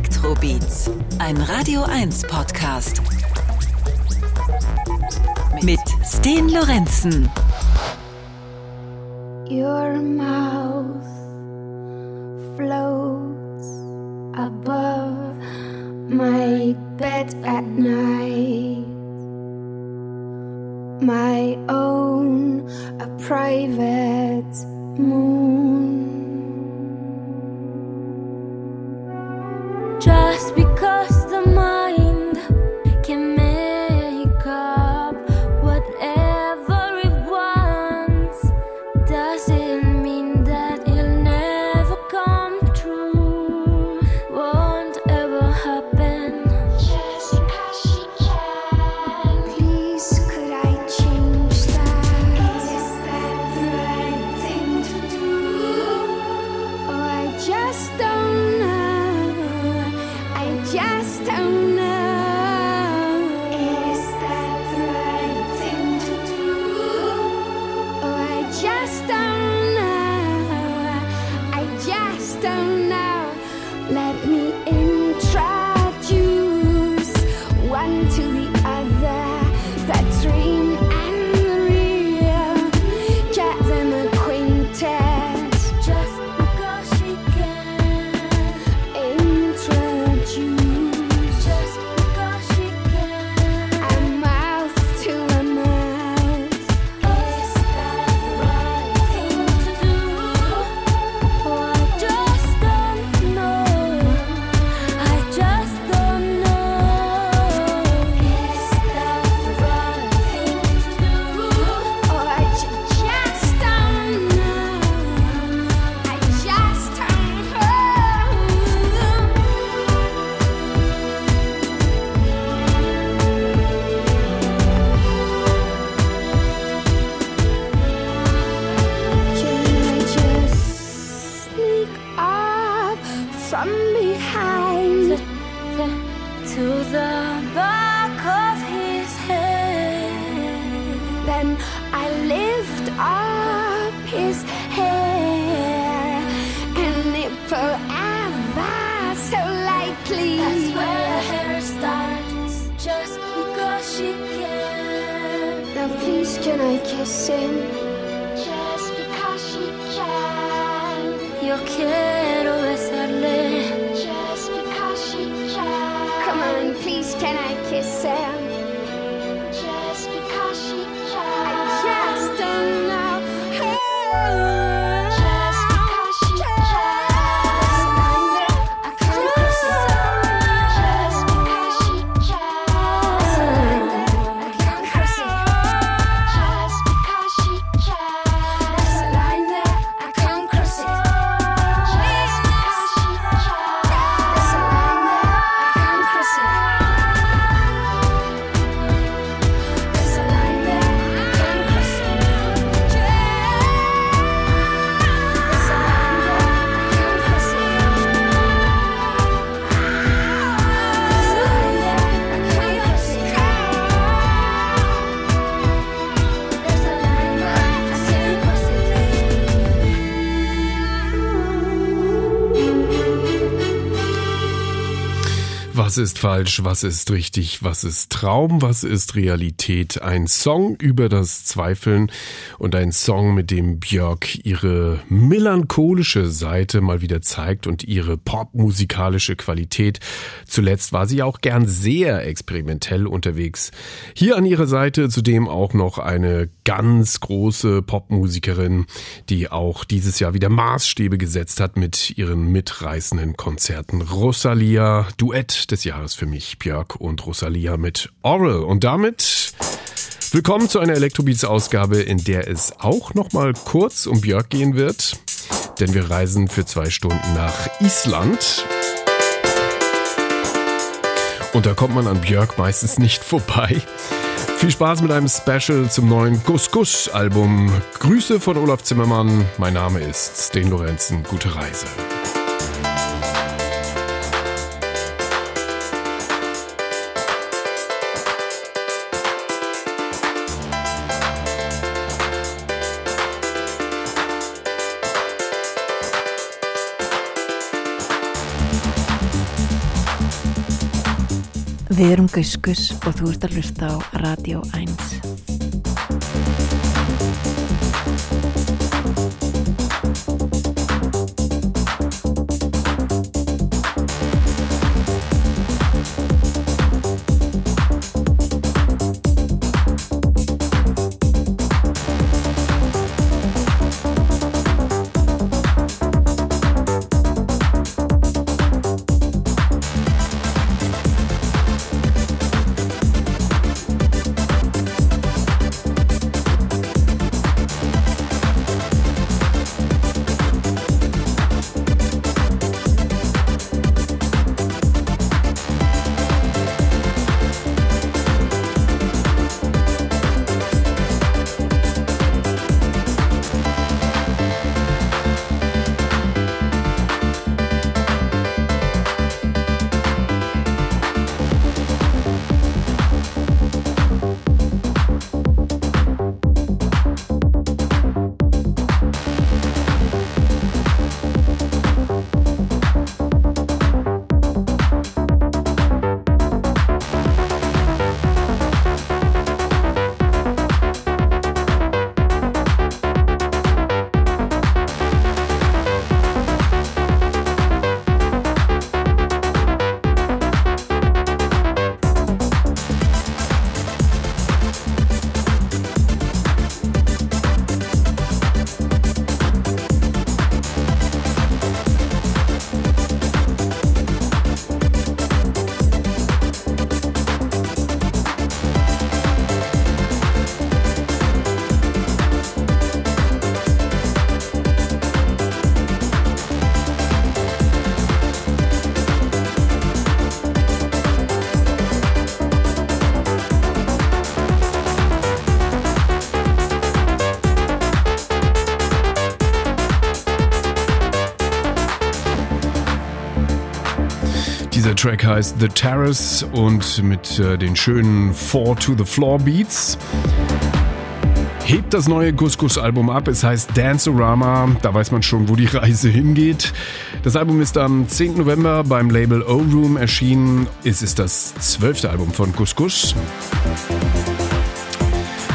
Elektrobeats, ein Radio 1 Podcast. Mit Sten Lorenzen. Your mouth floats above my bed at night. My own, a private moon. Was ist falsch, was ist richtig, was ist Traum, was ist Realität? Ein Song über das Zweifeln und ein Song, mit dem Björk ihre melancholische Seite mal wieder zeigt und ihre popmusikalische Qualität. Zuletzt war sie auch gern sehr experimentell unterwegs. Hier an ihrer Seite zudem auch noch eine ganz große Popmusikerin, die auch dieses Jahr wieder Maßstäbe gesetzt hat mit ihren mitreißenden Konzerten. Rosalia, Duett des Jahres für mich, Björk und Rosalia mit Oral. Und damit willkommen zu einer Elektrobeats-Ausgabe, in der es auch nochmal kurz um Björk gehen wird. Denn wir reisen für zwei Stunden nach Island. Und da kommt man an Björk meistens nicht vorbei. Viel Spaß mit einem Special zum neuen Gus Gus Album. Grüße von Olaf Zimmermann. Mein Name ist Sten Lorenzen. Gute Reise. Verum Gus og þú ert að hlusta á Radio 1. Track heißt The Terrace und mit äh, den schönen Four to the Floor Beats hebt das neue Couscous-Album ab. Es heißt Danceorama. Da weiß man schon, wo die Reise hingeht. Das Album ist am 10. November beim Label O-Room erschienen. Es ist das zwölfte Album von Couscous.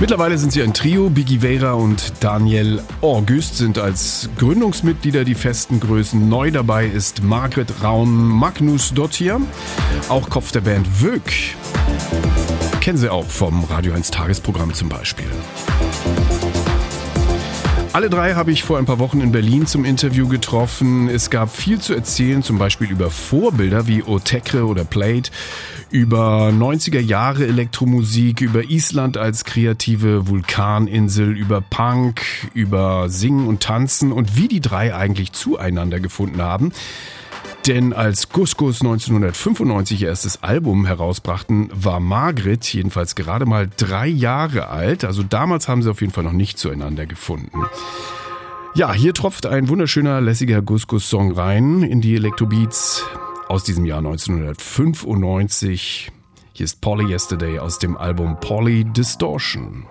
Mittlerweile sind sie ein Trio. Biggie Vera und Daniel August sind als Gründungsmitglieder die festen Größen. Neu dabei ist Margret Raun Magnus Dottir, auch Kopf der Band Wöck. Kennen Sie auch vom Radio 1 Tagesprogramm zum Beispiel. Alle drei habe ich vor ein paar Wochen in Berlin zum Interview getroffen. Es gab viel zu erzählen, zum Beispiel über Vorbilder wie Otekre oder Plate, über 90er Jahre Elektromusik, über Island als kreative Vulkaninsel, über Punk, über Singen und Tanzen und wie die drei eigentlich zueinander gefunden haben. Denn als Couscous 1995 ihr erstes Album herausbrachten, war Margret jedenfalls gerade mal drei Jahre alt. Also damals haben sie auf jeden Fall noch nicht zueinander gefunden. Ja, hier tropft ein wunderschöner, lässiger Couscous-Song rein in die Electrobeats aus diesem Jahr 1995. Hier ist Polly Yesterday aus dem Album Polly Distortion.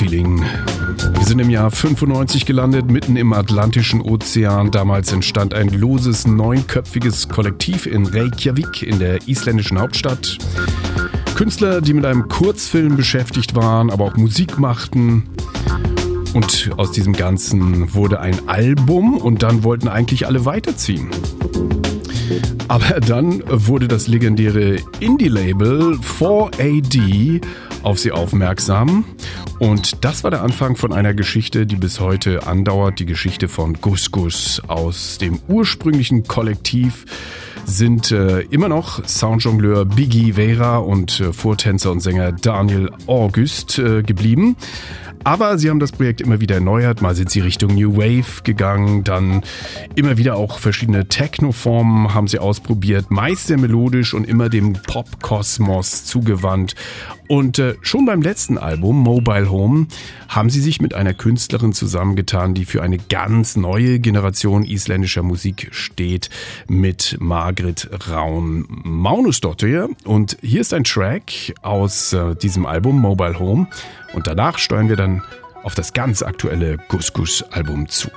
Feeling. Wir sind im Jahr 95 gelandet, mitten im Atlantischen Ozean. Damals entstand ein loses, neunköpfiges Kollektiv in Reykjavik in der isländischen Hauptstadt. Künstler, die mit einem Kurzfilm beschäftigt waren, aber auch Musik machten. Und aus diesem Ganzen wurde ein Album und dann wollten eigentlich alle weiterziehen. Aber dann wurde das legendäre Indie-Label 4AD auf sie aufmerksam. Und das war der Anfang von einer Geschichte, die bis heute andauert. Die Geschichte von Gus Gus aus dem ursprünglichen Kollektiv sind äh, immer noch Soundjongleur Biggie Vera und äh, Vortänzer und Sänger Daniel August äh, geblieben. Aber sie haben das Projekt immer wieder erneuert. Mal sind sie Richtung New Wave gegangen, dann immer wieder auch verschiedene Techno-Formen haben sie ausprobiert, meist sehr melodisch und immer dem Pop-Kosmos zugewandt. Und äh, schon beim letzten Album, Mobile Home, haben sie sich mit einer Künstlerin zusammengetan, die für eine ganz neue Generation isländischer Musik steht, mit Margret Raun Maunusdottir. Und hier ist ein Track aus äh, diesem Album, Mobile Home. Und danach steuern wir dann auf das ganz aktuelle Gus Gus Album zu.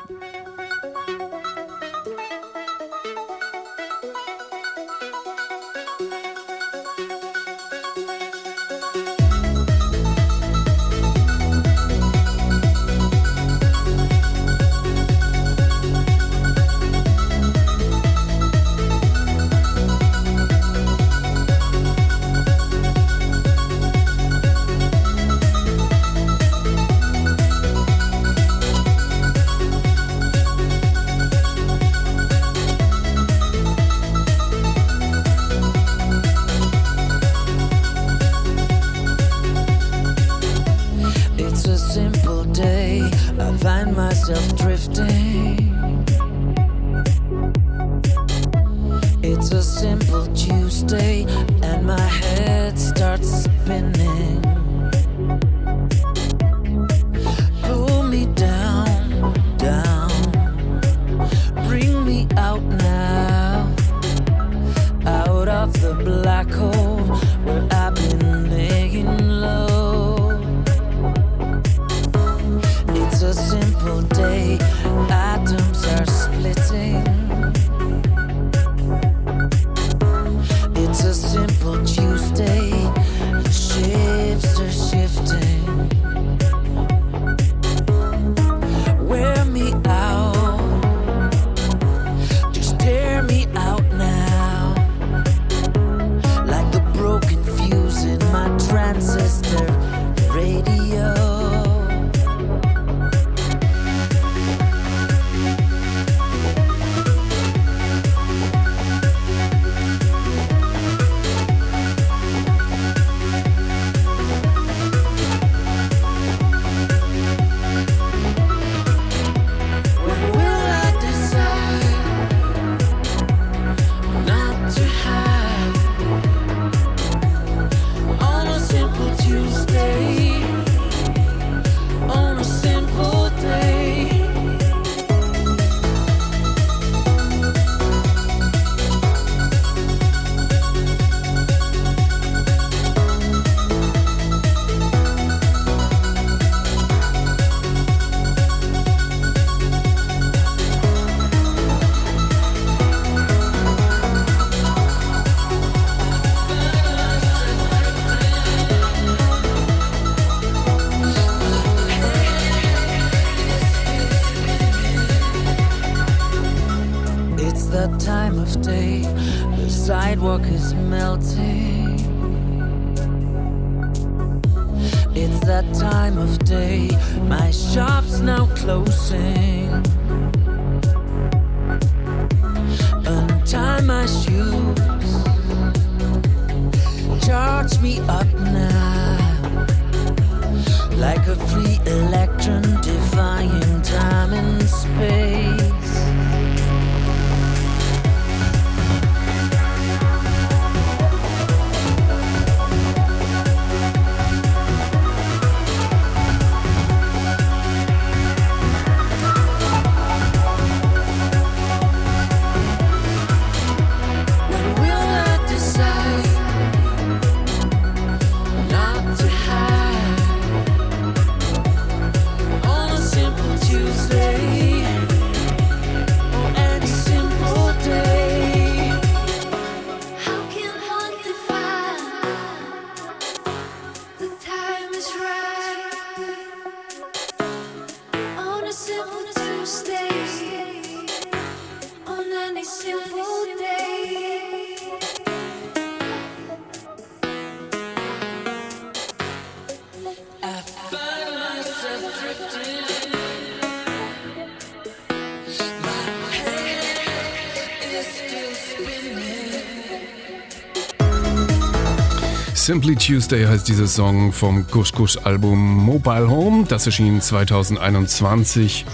Simply Tuesday heißt dieser Song vom Gush Gush Album Mobile Home. Das erschien 2021.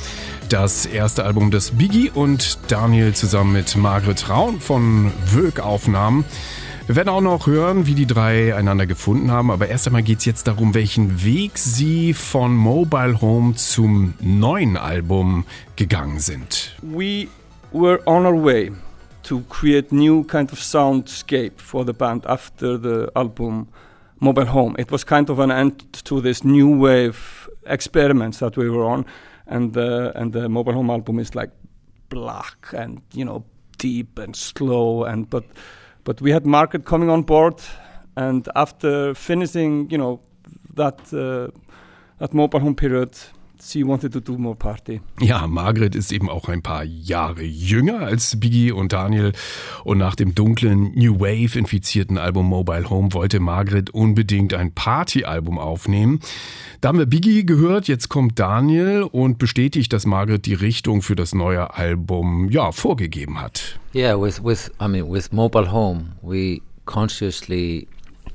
Das erste Album, das Biggie und Daniel zusammen mit Margret Raun von Wög aufnahmen. Wir werden auch noch hören, wie die drei einander gefunden haben, aber erst einmal geht es jetzt darum, welchen Weg sie von Mobile Home zum neuen Album gegangen sind. we were on our way to create new kind of soundscape for the band after the album Mobile Home. It was kind of an end to this new wave experiments that we were on, and the and the Mobile Home album is like black and you know deep and slow and but but we had Market coming on board, and after finishing you know that uh, that Mobile Home period, she wanted to do more party. Ja, Margret ist eben auch ein paar Jahre jünger als Biggie und Daniel. Und nach dem dunklen New Wave infizierten Album Mobile Home wollte Margret unbedingt ein Partyalbum aufnehmen. Da haben wir Biggie gehört, jetzt kommt Daniel und bestätigt, dass Margret die Richtung für das neue Album ja vorgegeben hat. Yeah, with with I mean with mobile home, we consciously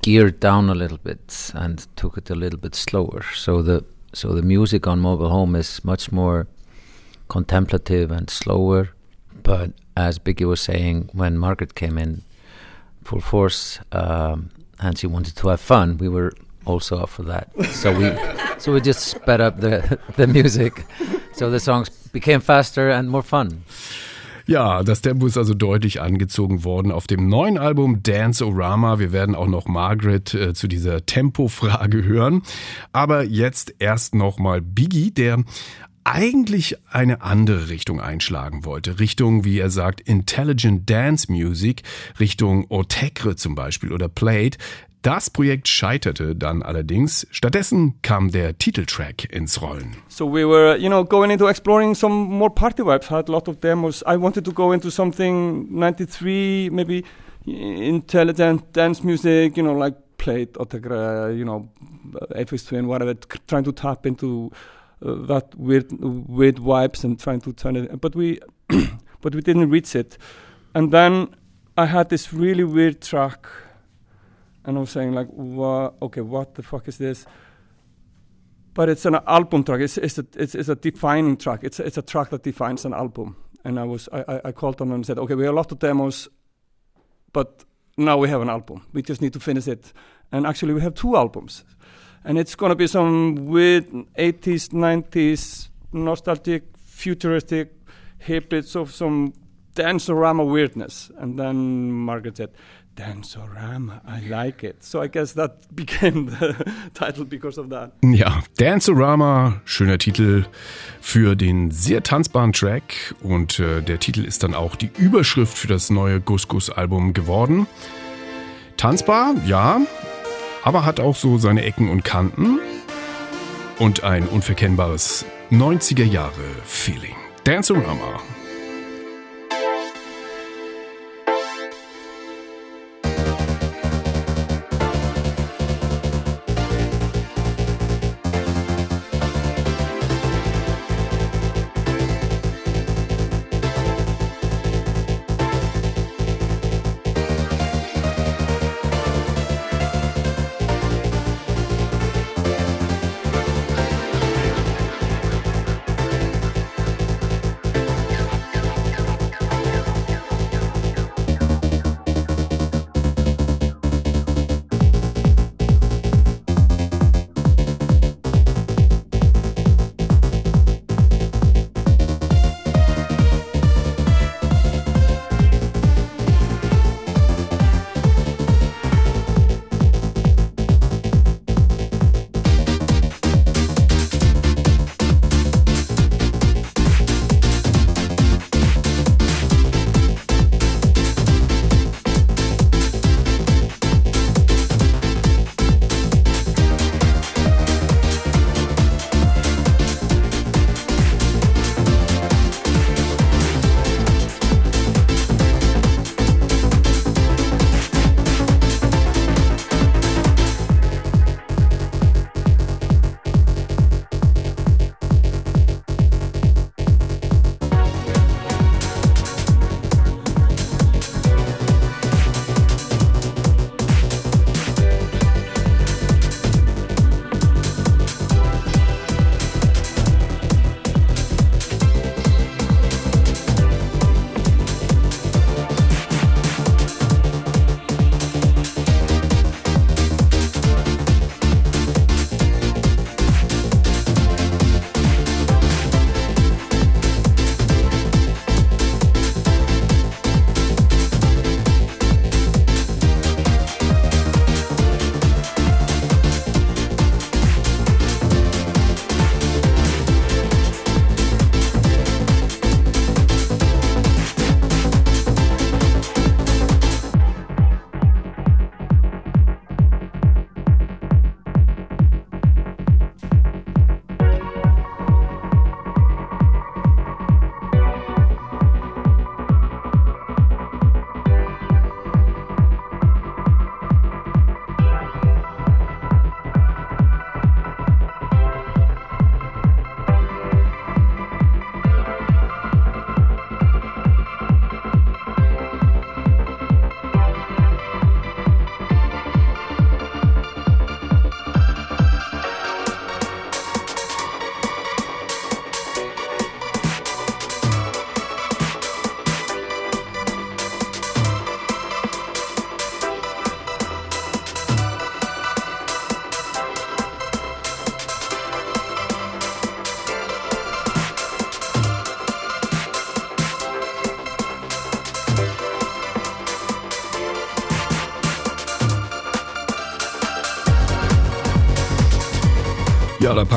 geared down a little bit and took it a little bit slower. So the so the music on mobile home is much more contemplative and slower. But as Biggie was saying, when Margaret came in full force um, and she wanted to have fun, we were also up for that. So we so we just sped up the the music, so the songs became faster and more fun. Ja, das Tempo ist also deutlich angezogen worden auf dem neuen Album Dance Orama. Wir werden auch noch Margaret äh, zu dieser Tempofrage hören. Aber jetzt erst nochmal Biggie, der eigentlich eine andere Richtung einschlagen wollte. Richtung, wie er sagt, Intelligent Dance Music, Richtung Otekre zum Beispiel oder Plate. Das Projekt scheiterte dann allerdings. Stattdessen kam der Titeltrack ins Rollen. So we were, you know, going into exploring some more party vibes. Had a lot of demos. I wanted to go into something 93, maybe intelligent dance music, you know, like Plate, Otegra, you know, Aphex Twin, whatever, trying to tap into uh, that weird, weird vibes and trying to turn it. But we, but we didn't reach it. And then I had this really weird track, and I was saying like, "Wha- okay, what the fuck is this? but it's an album track. It's it's a it's, it's a defining track. It's it's a track that defines an album. And I was I, I, called them and said, okay, we have a lot of demos, but now we have an album. We just need to finish it. And actually, we have two albums, and it's gonna be some weird 80s, 90s, nostalgic, futuristic hybrids of some dancerama weirdness. And then Margaret said. Dancerama, I like it. So I guess that became the title because of that. Ja, Danceorama, schöner Titel für den sehr tanzbaren Track und äh, der Titel ist dann auch die Überschrift für das neue Gus Gus Album geworden. Tanzbar, ja, aber hat auch so seine Ecken und Kanten und ein unverkennbares 90er Jahre Feeling. Danceorama.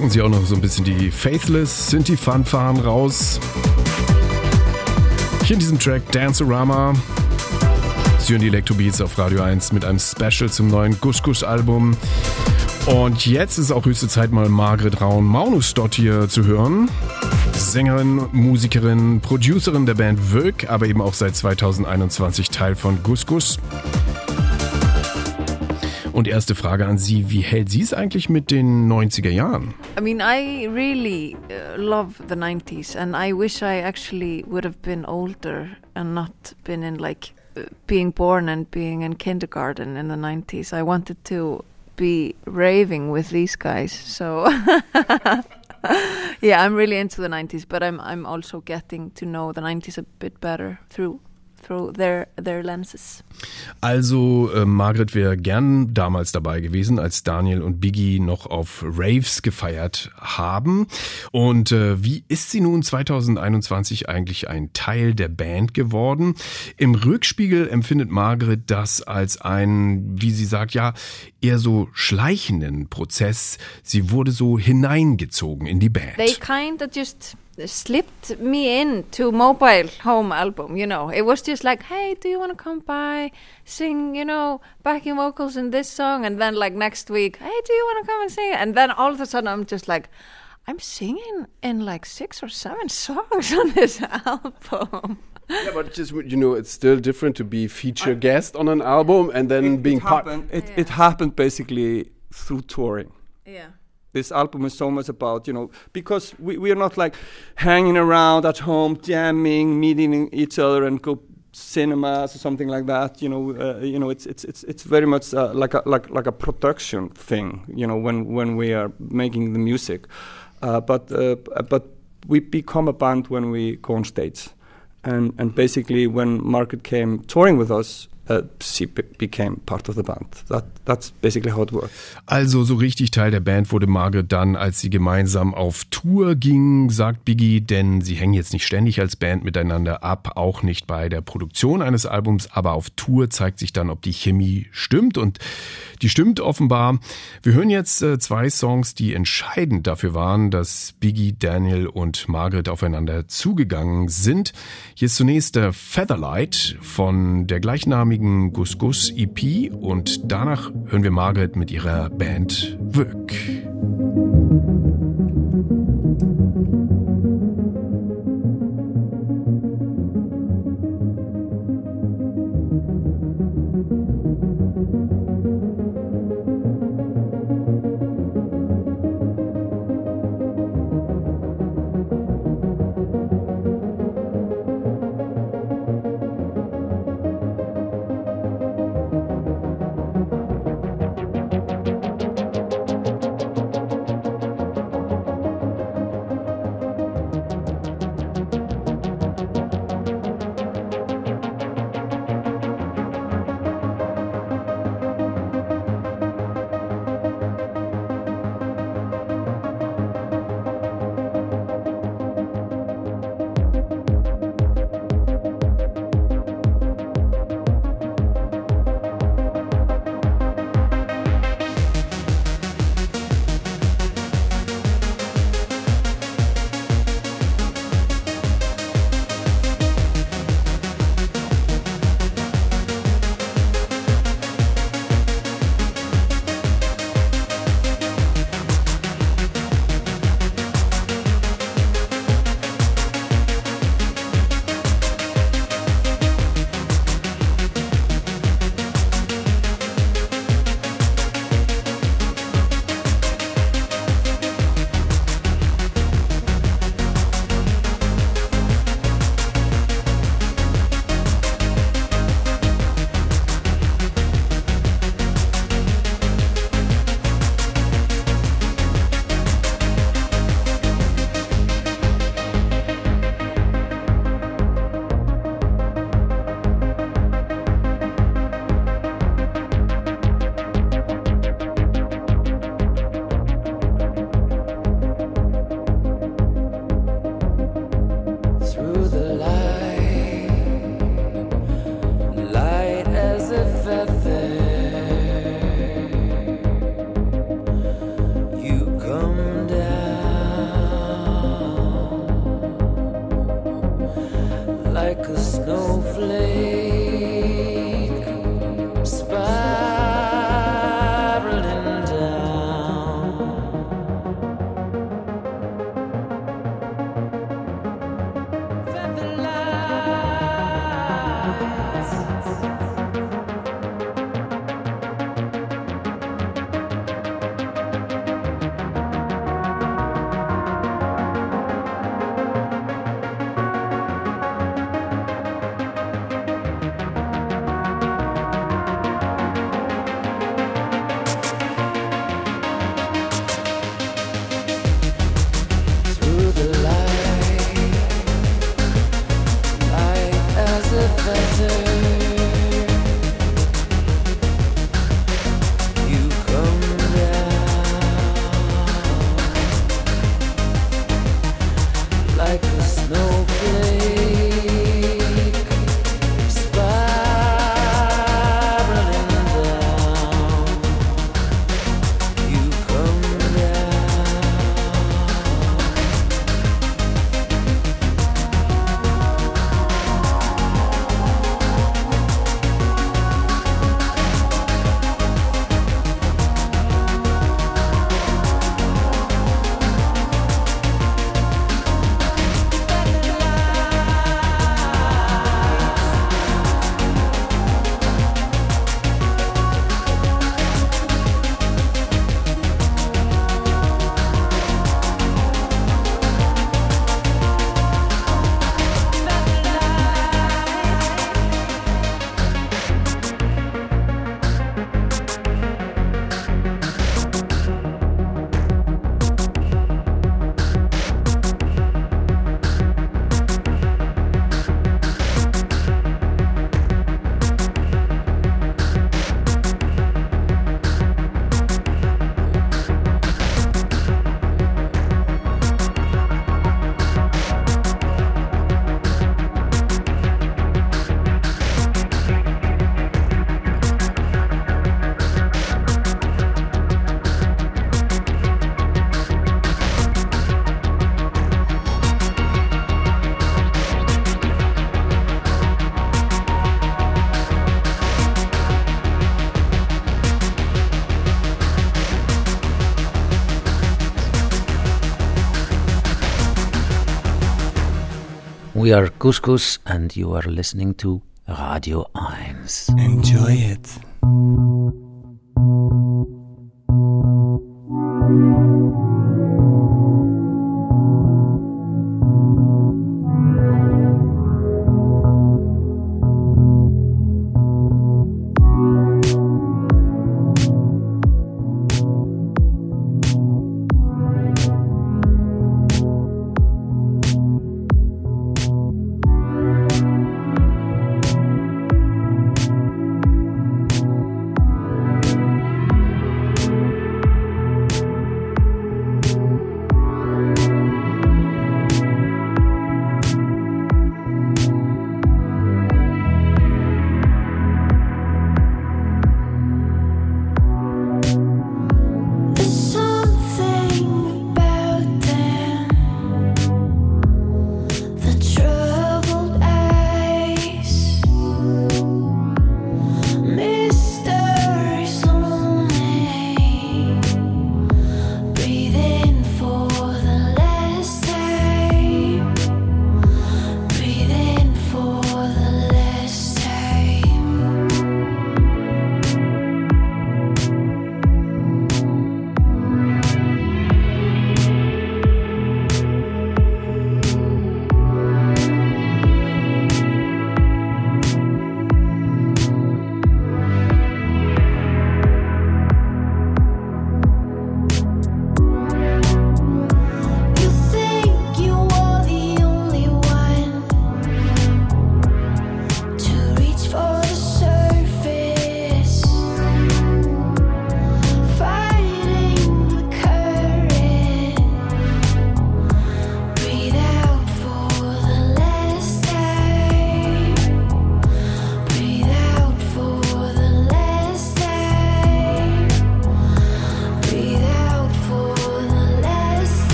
Packen sie auch noch so ein bisschen die Faithless Synthi-Fanfaren raus. Hier in diesem Track Dancerama. Sie hören die Electrobeats auf Radio 1 mit einem Special zum neuen Gush Gush Album. Und jetzt ist auch höchste Zeit, mal Margret Raun-Maunus dort hier zu hören. Sängerin, Musikerin, Producerin der Band Vög, aber eben auch seit 2021 Teil von Gus Gus. Und erste Frage an Sie, wie hält sie es eigentlich mit den 90er Jahren? I mean, I really uh, love the 90s, and I wish I actually would have been older and not been in like uh, being born and being in kindergarten in the 90s. I wanted to be raving with these guys, so yeah, I'm really into the 90s, but I'm I'm also getting to know the 90s a bit better through through their their lenses. Also, äh, Margret wäre gern damals dabei gewesen, als Daniel und Biggie noch auf Raves gefeiert haben. Und äh, wie ist sie nun 2021 eigentlich ein Teil der Band geworden? Im Rückspiegel empfindet Margret das als einen, wie sie sagt, ja, eher so schleichenden Prozess. Sie wurde so hineingezogen in die Band. they kind of just slipped me in to mobile home album you know. It was just like hey do you want to come by sing you know backing vocals in this song? And then like next week hey do you want to come and sing? And then all of a sudden i'm just like i'm singing in like six or seven songs on this album. Yeah, but just you know, it's still different to be feature guest on an album and then it, being it part. happened, it, it happened basically through touring. yeah this album is so much about you know because we, we are not like hanging around at home jamming meeting each other and go cinemas or something like that you know uh, you know it's it's it's it's very much uh, like a like like a production thing you know when when we are making the music. Uh, but uh, but we become a band when we go on stage. And and basically when Margaret came touring with us uh, she be- became part of the band that that's basically how it worked Also so richtig Teil der Band wurde Margaret dann, als sie gemeinsam auf Tour gingen, sagt Biggie, denn sie hängen jetzt nicht ständig als Band miteinander ab, auch nicht bei der Produktion eines Albums, aber auf Tour zeigt sich dann, ob die Chemie stimmt und die stimmt offenbar. Wir hören jetzt äh, zwei Songs, die entscheidend dafür waren, dass Biggie, Daniel und Margaret aufeinander zugegangen sind. Hier ist zunächst der Featherlight von der gleichnamigen Gus Gus EP und danach hören wir Margaret mit ihrer Band Wöck. We are Couscous and you are listening to Radio 1. Enjoy it.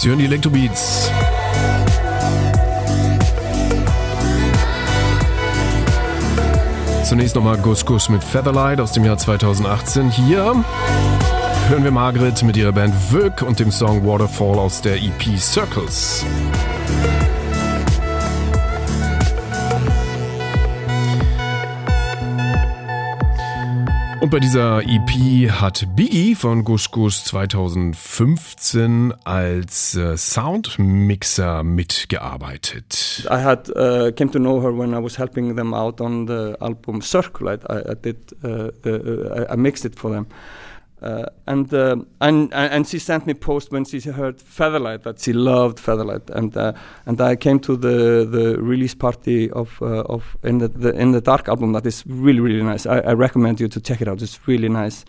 Sie hören die Elektrobeats. Zunächst nochmal Gus Gus mit Featherlight aus dem Jahr 2018. Hier hören wir Margaret mit ihrer Band Vög und dem Song Waterfall aus der EP Circles. Und bei dieser EP hat Biggie von Gus Gus 2015 als äh, Soundmixer mitgearbeitet. I had uh, came to know her when I was helping them out on the album Circle. I, I, did uh, the, uh, I mixed it for them, uh, and, uh, and and she sent me post when she heard Featherlight that she loved Featherlight, and uh, and I came to the the release party of uh, of in the, the in the Dark album that is really really nice. I, I recommend you to check it out. It's really nice.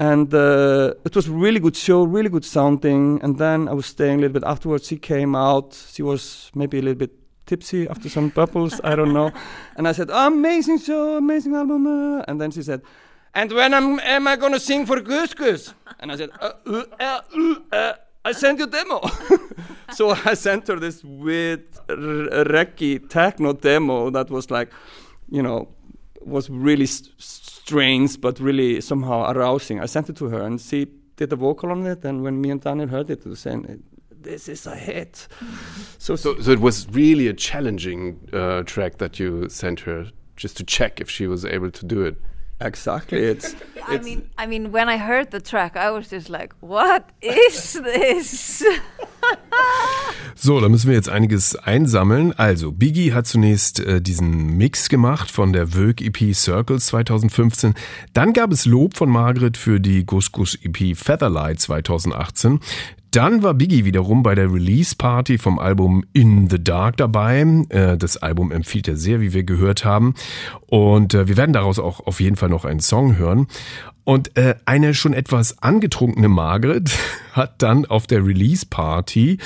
And uh, it was really good show, really good sounding. And then I was staying a little bit afterwards. She came out. She was maybe a little bit tipsy after some bubbles. I don't know. And I said, amazing show, amazing album. uh." And then she said, and when am, am I going to sing for Gus Gus? And I said, uh, uh, uh, uh, uh, I sent you demo. so I sent her this weird r- reggae techno demo that was like, you know, was really s- strange but really somehow arousing. I sent it to her and she did a vocal on it. And when me and Daniel heard it, we were saying, this is a hit. So, So, so it was really a challenging uh, track that you sent her just to check if she was able to do it. Exactly, it's I mean, I mean, when I heard the track, I was just like, "What is this?" So, da müssen wir jetzt einiges einsammeln. Also, Biggie hat zunächst äh, diesen Mix gemacht von der Vogue EP Circles 2015. Dann gab es Lob von Margaret für die Gus Gus EP Featherlight 2018. Dann war Biggie wiederum bei der Release-Party vom Album In the Dark dabei. Äh, Das Album empfiehlt er sehr, wie wir gehört haben. Und äh, wir werden daraus auch auf jeden Fall noch einen Song hören. Und äh, eine schon etwas angetrunkene Margaret hat dann auf der Release-Party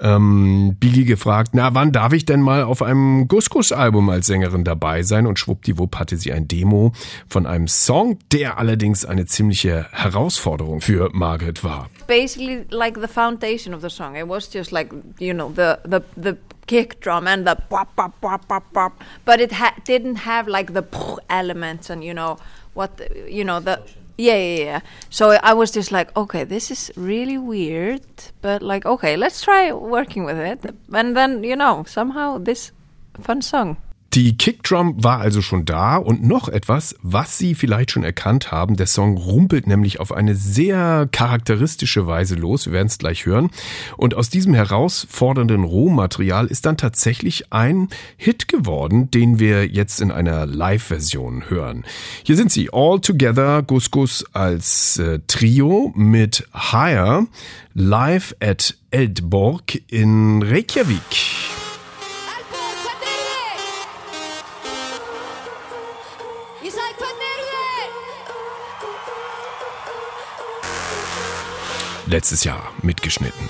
ähm, Biggie gefragt, na, wann darf ich denn mal auf einem Gus-Gus-Album als Sängerin dabei sein? Und schwuppdiwupp hatte sie ein Demo von einem Song, der allerdings eine ziemliche Herausforderung für Margaret war. Basically, like the foundation of the song. It was just like you know the the the kick drum and the pop pop pop pop pop, but it ha- didn't have like the elements and you know what the, you know the. Yeah, yeah, yeah. So I was just like, okay, this is really weird, but like, okay, let's try working with it. And then, you know, somehow this fun song. Die Kickdrum war also schon da und noch etwas, was Sie vielleicht schon erkannt haben. Der Song rumpelt nämlich auf eine sehr charakteristische Weise los. Wir werden es gleich hören. Und aus diesem herausfordernden Rohmaterial ist dann tatsächlich ein Hit geworden, den wir jetzt in einer Live-Version hören. Hier sind sie All Together, Gus Gus als äh, Trio mit Higher live at Eldborg in Reykjavik. Letztes Jahr mitgeschnitten.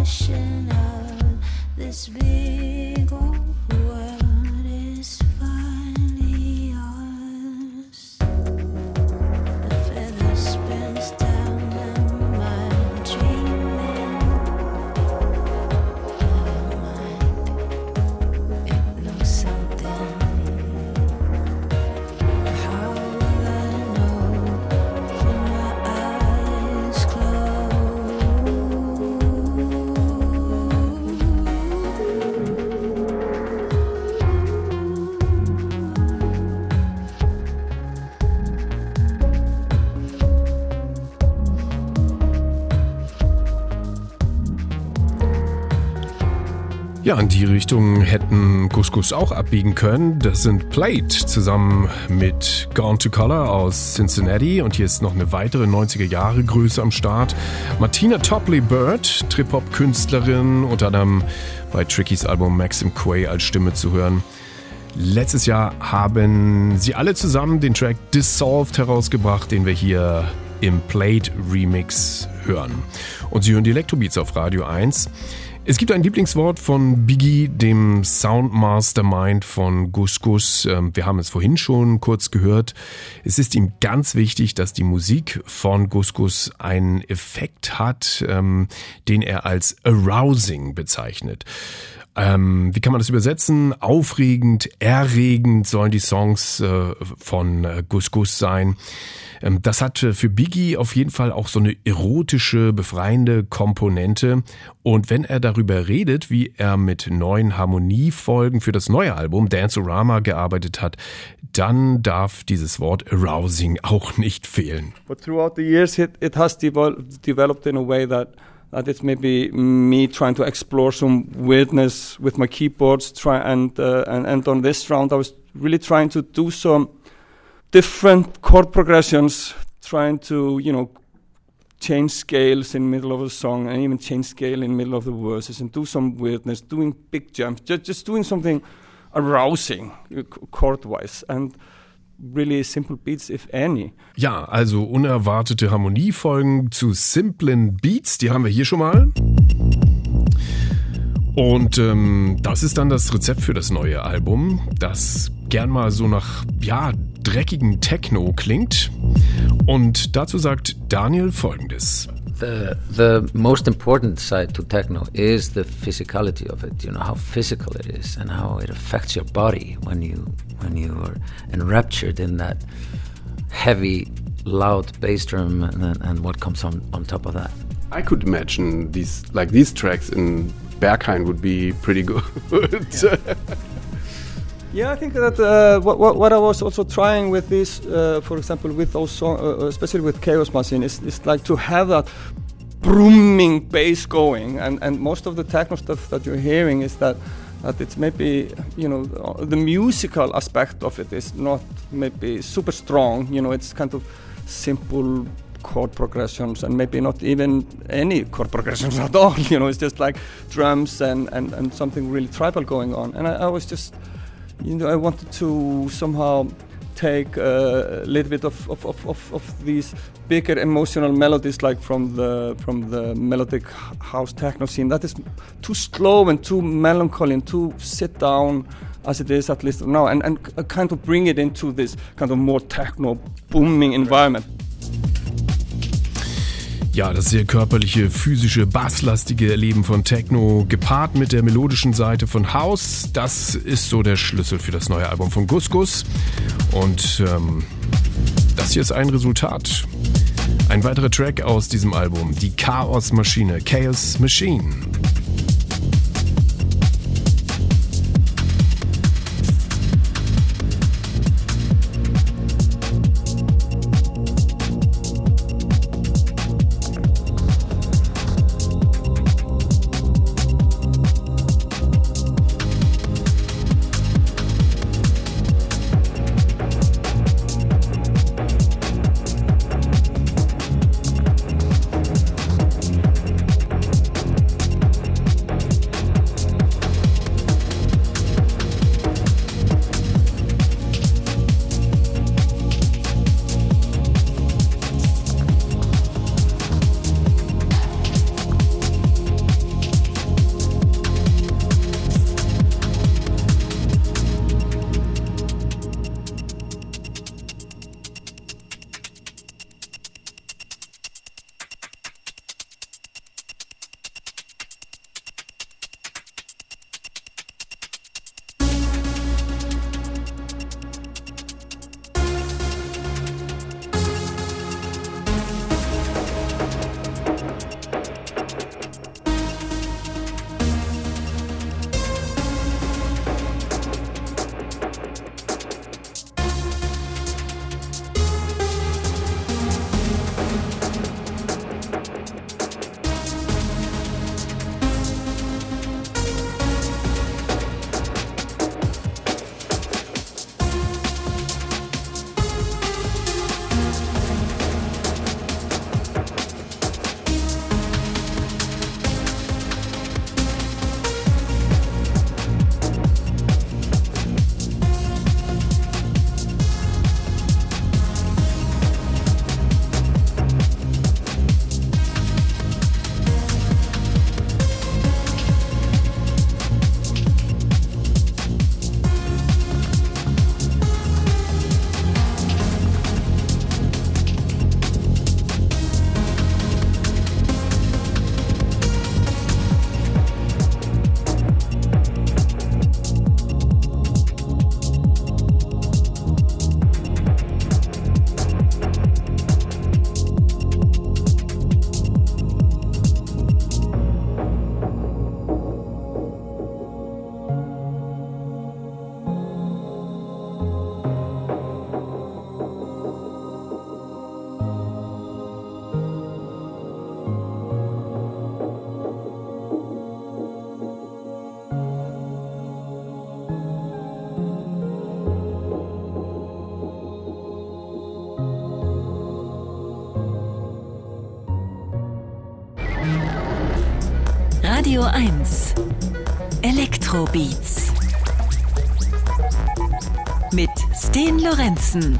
Rushing out. This big Ja, in die Richtung hätten Couscous auch abbiegen können. Das sind Plate zusammen mit Gone to Color aus Cincinnati. Und hier ist noch eine weitere 90er Jahre Größe am Start. Martina Topley Bird, Trip-Hop-Künstlerin, unter anderem bei Trickys Album Maxim Quay als Stimme zu hören. Letztes Jahr haben sie alle zusammen den Track Dissolved herausgebracht, den wir hier im Plate Remix hören. Und sie hören die Electrobeats auf Radio 1. Es gibt ein Lieblingswort von Biggie, dem Soundmastermind von Gus Gus. Ähm, Wir haben es vorhin schon kurz gehört. Es ist ihm ganz wichtig, dass die Musik von Gus Gus einen Effekt hat, ähm, den er als arousing bezeichnet. Ähm, wie kann man das übersetzen? Aufregend, erregend sollen die Songs äh, von äh, Gus Gus sein. Ähm, das hat äh, für Biggie auf jeden Fall auch so eine erotische, befreiende Komponente. Und wenn er darüber redet, wie er mit neuen Harmoniefolgen für das neue Album Dance-O-Rama gearbeitet hat, dann darf dieses Wort arousing auch nicht fehlen. But throughout the years, it, it has developed in a way that that it's maybe me trying to explore some weirdness with my keyboards. Try and uh, and and on this round, I was really trying to do some different chord progressions, trying to you know change scales in middle of a song and even change scale in middle of the verses and do some weirdness, doing big jumps, just just doing something arousing uh, chord wise and really simple beats, if any. Ja, also unerwartete Harmoniefolgen zu simplen Beats, die haben wir hier schon mal. Und ähm, das ist dann das Rezept für das neue Album, das gern mal so nach, ja, dreckigen Techno klingt. Und dazu sagt Daniel folgendes. The the most important side to techno is the physicality of it. You know how physical it is and how it affects your body when you when you are enraptured in that heavy, loud bass drum and, and what comes on on top of that. I could imagine these like these tracks in Berghain would be pretty good. Yeah, I think that uh, what, what, I was also trying with this, uh, for example, with those songs, uh, especially with Chaos Machine, is, is like to have that booming bass going, and, and most of the techno stuff that you're hearing is that that it's maybe you know the musical aspect of it is not maybe super strong. You know, it's kind of simple chord progressions and maybe not even any chord progressions at all. You know, it's just like drums and, and, and something really tribal going on. And I, I was just you know, I wanted to somehow take a little bit of, of, of, of, these bigger emotional melodies, like from the from the melodic house techno scene. That is too slow and too melancholy and too sit down as it is at least now, and and kind of bring it into this kind of more techno booming environment. Ja, das sehr körperliche, physische, basslastige Erleben von Techno, gepaart mit der melodischen Seite von House, das ist so der Schlüssel für das neue Album von Gus Gus. Und ähm, das hier ist ein Resultat. Ein weiterer Track aus diesem Album, die Chaos-Maschine, Chaos Machine. Radio 1 Elektrobeats mit Sten Lorenzen.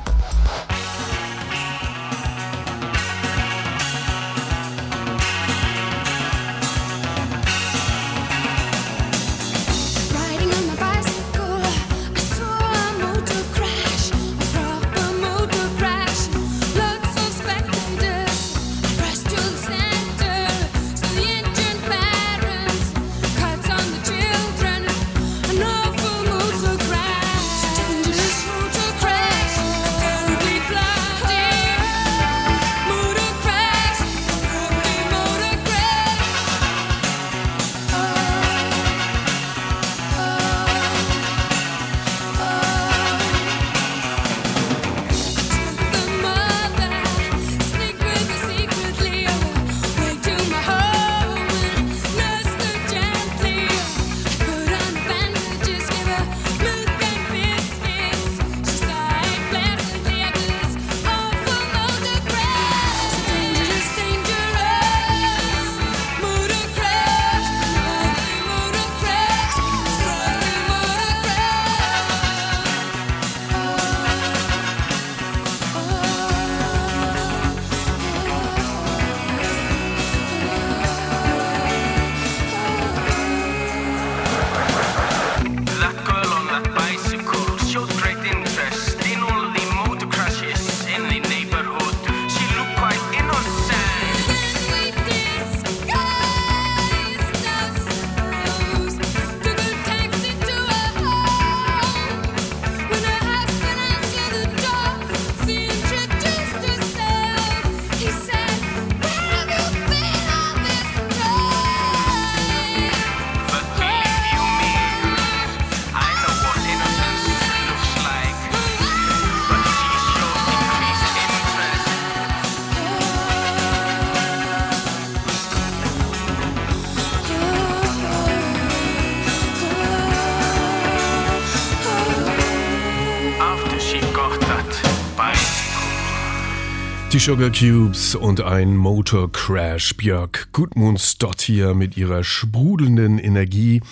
Die Sugar Cubes und ein Motor Crash. Björk Gudmundsdott hier mit ihrer sprudelnden Energie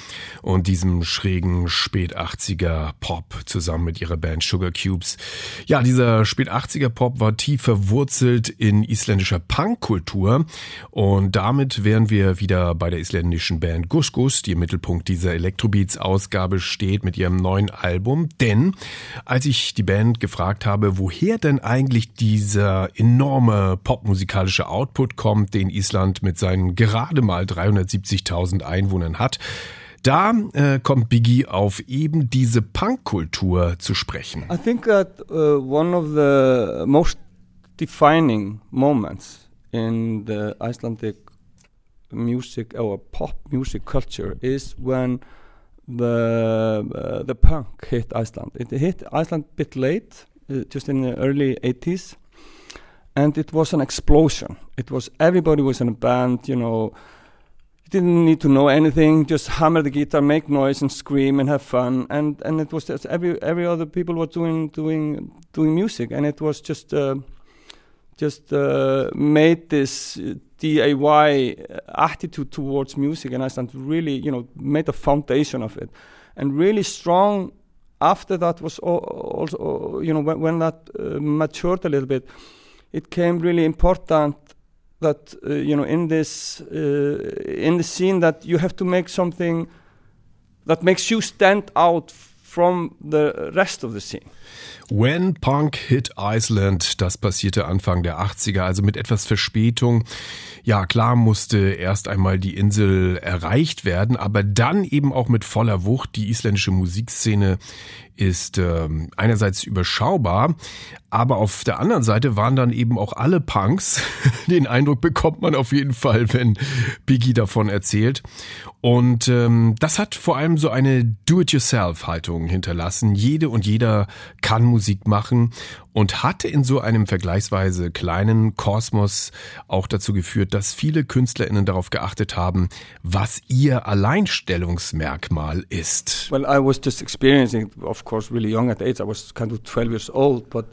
und diesem schrägen Spät-80er Pop zusammen mit ihrer Band Sugar Cubes. Ja, dieser Spät-80er Pop war tief verwurzelt in isländischer Punkkultur und damit wären wir wieder bei der isländischen Band Gus Gus, die im Mittelpunkt dieser Electrobeats-Ausgabe steht mit ihrem neuen Album. Denn als ich die Band gefragt habe, woher denn eigentlich dieser enorme popmusikalische Output kommt, den Island mit seinen gerade mal 370.000 Einwohnern hat, da äh, kommt Biggie auf eben diese Punkkultur zu sprechen. I think that uh, one of the most defining moments in the Icelandic music or pop music culture is when the uh, the punk hit Iceland. It hit Iceland a bit late, uh, just in the early 80s, and it was an explosion. It was everybody was in a band, you know. Didn't need to know anything, just hammer the guitar, make noise, and scream and have fun. And and it was just every every other people were doing doing doing music, and it was just uh, just uh, made this DIY attitude towards music in Iceland really, you know, made a foundation of it, and really strong. After that was al- also, you know, when, when that uh, matured a little bit, it came really important that uh, you know in this uh, in the scene that you have to make something that makes you stand out from the rest of the scene. When Punk Hit Iceland, das passierte Anfang der 80er, also mit etwas Verspätung. Ja, klar musste erst einmal die Insel erreicht werden, aber dann eben auch mit voller Wucht. Die isländische Musikszene ist ähm, einerseits überschaubar, aber auf der anderen Seite waren dann eben auch alle Punks. Den Eindruck bekommt man auf jeden Fall, wenn Biggie davon erzählt. Und ähm, das hat vor allem so eine Do-it-yourself-Haltung hinterlassen. Jede und jeder kann Musik machen und hatte in so einem vergleichsweise kleinen Kosmos auch dazu geführt, dass viele KünstlerInnen darauf geachtet haben, was ihr Alleinstellungsmerkmal ist. Well, I was just experiencing, of course, really young at age. I was kind of 12 years old, but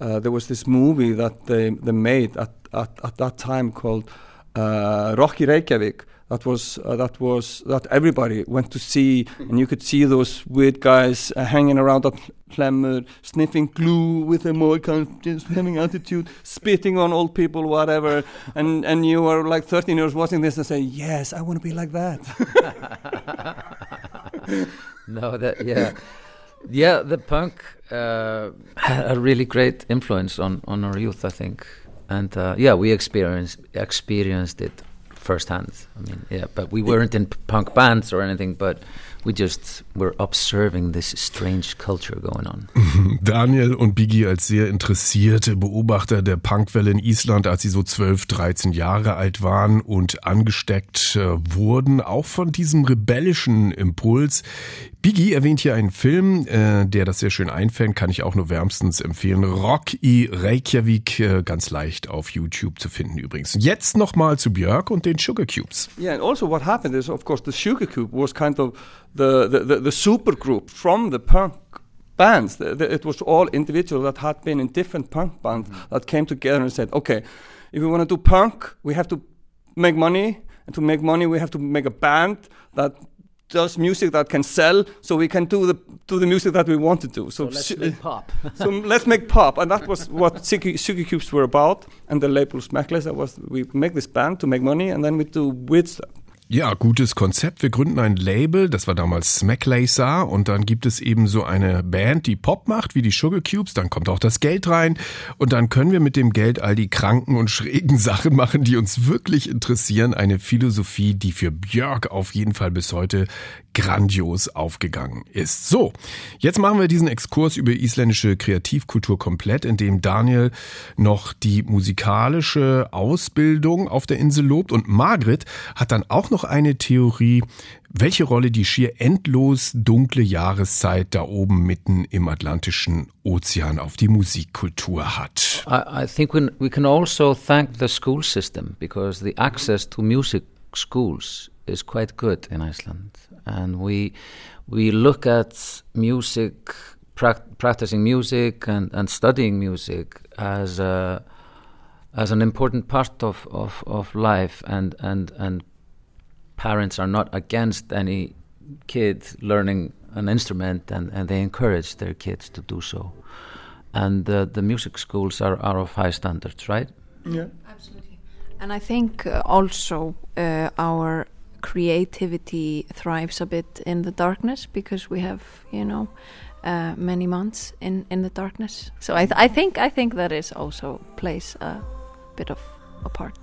uh, there was this movie that they, they made at, at, at that time called uh, Rocky Reykjavik that was uh, that was that everybody went to see, and you could see those weird guys uh, hanging around at Hlemmur, sniffing glue with a more having attitude, spitting on old people, whatever, and and you were like 13 years watching this and say, yes, I want to be like that. no, that yeah, yeah. The punk uh, had a really great influence on on our youth, I think, and uh, yeah, we experienced experienced it firsthand. I mean, yeah, but we weren't in punk bands or anything, but we just were observing this strange culture going on. Daniel und Biggie als sehr interessierte Beobachter der Punkwelle in Island, als sie so 12, 13 Jahre alt waren und angesteckt äh, wurden, auch von diesem rebellischen Impuls. Biggie erwähnt hier einen Film, äh, der das sehr schön einfängt, kann ich auch nur wärmstens empfehlen. Rock i Reykjavik, äh, ganz leicht auf YouTube zu finden übrigens. Jetzt nochmal zu Björk und den Sugar Cubes. Yeah, and also what happened is, of course, the Sugar Cube was kind of the, the, the, the super group from the punk bands. The, the, it was all individuals that had been in different punk bands mm-hmm. that came together and said, okay, if we want to do punk, we have to make money. And to make money, we have to make a band that does music that can sell, so we can do the do the music that we want to do. So, let's su- make pop. so let's make pop, and that was what Sugar Cubes were about. And the label Smackless, that was we make this band to make money, and then we do weird stuff. Ja, gutes Konzept. Wir gründen ein Label, das war damals Smacklaser und dann gibt es eben so eine Band, die Pop macht, wie die Sugar Cubes, dann kommt auch das Geld rein und dann können wir mit dem Geld all die kranken und schrägen Sachen machen, die uns wirklich interessieren. Eine Philosophie, die für Björk auf jeden Fall bis heute grandios aufgegangen ist. So, jetzt machen wir diesen Exkurs über isländische Kreativkultur komplett, indem Daniel noch die musikalische Ausbildung auf der Insel lobt und Margret hat dann auch noch eine Theorie, welche Rolle die schier endlos dunkle Jahreszeit da oben mitten im Atlantischen Ozean auf die Musikkultur hat. I, I think we, we can also thank the school system because the access to music schools is quite good in Iceland, and we we look at music, prac- practicing music and, and studying music as a, as an important part of, of, of life, and, and and parents are not against any kid learning an instrument, and, and they encourage their kids to do so. And uh, the music schools are, are of high standards, right? Yeah. Absolutely. And I think uh, also uh, our creativity thrives a bit in the darkness because we have, you know, uh, many months in, in the darkness. So I, th- I think I think that is also plays a bit of a part.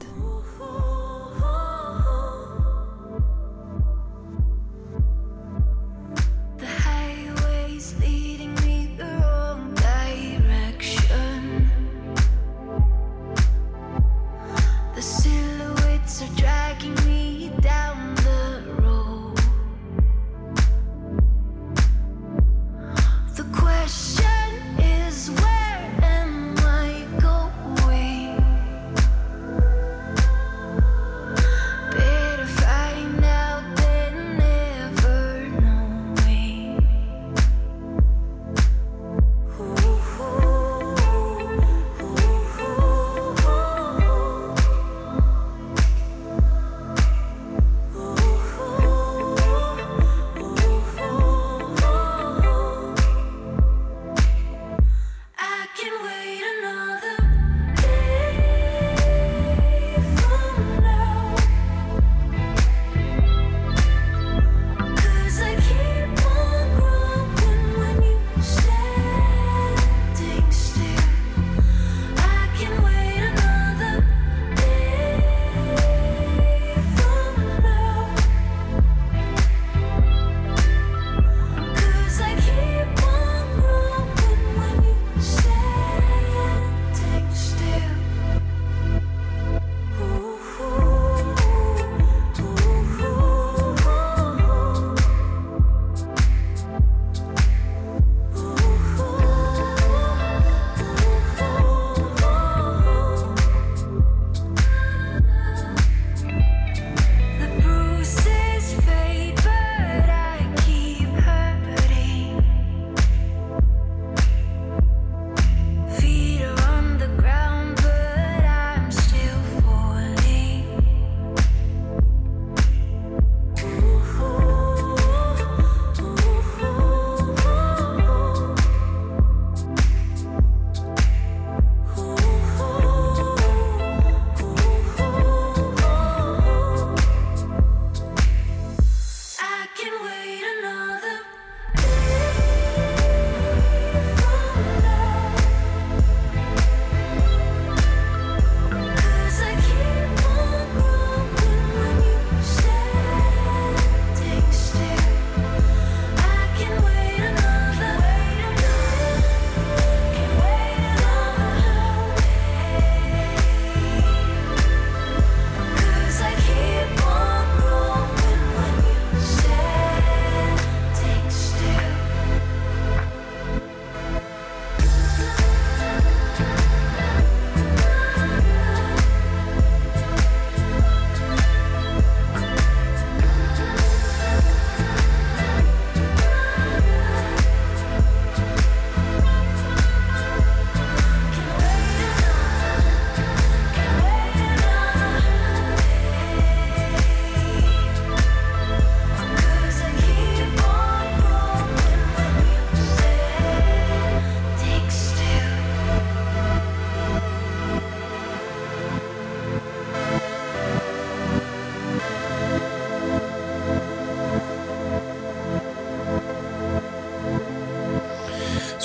Question is, where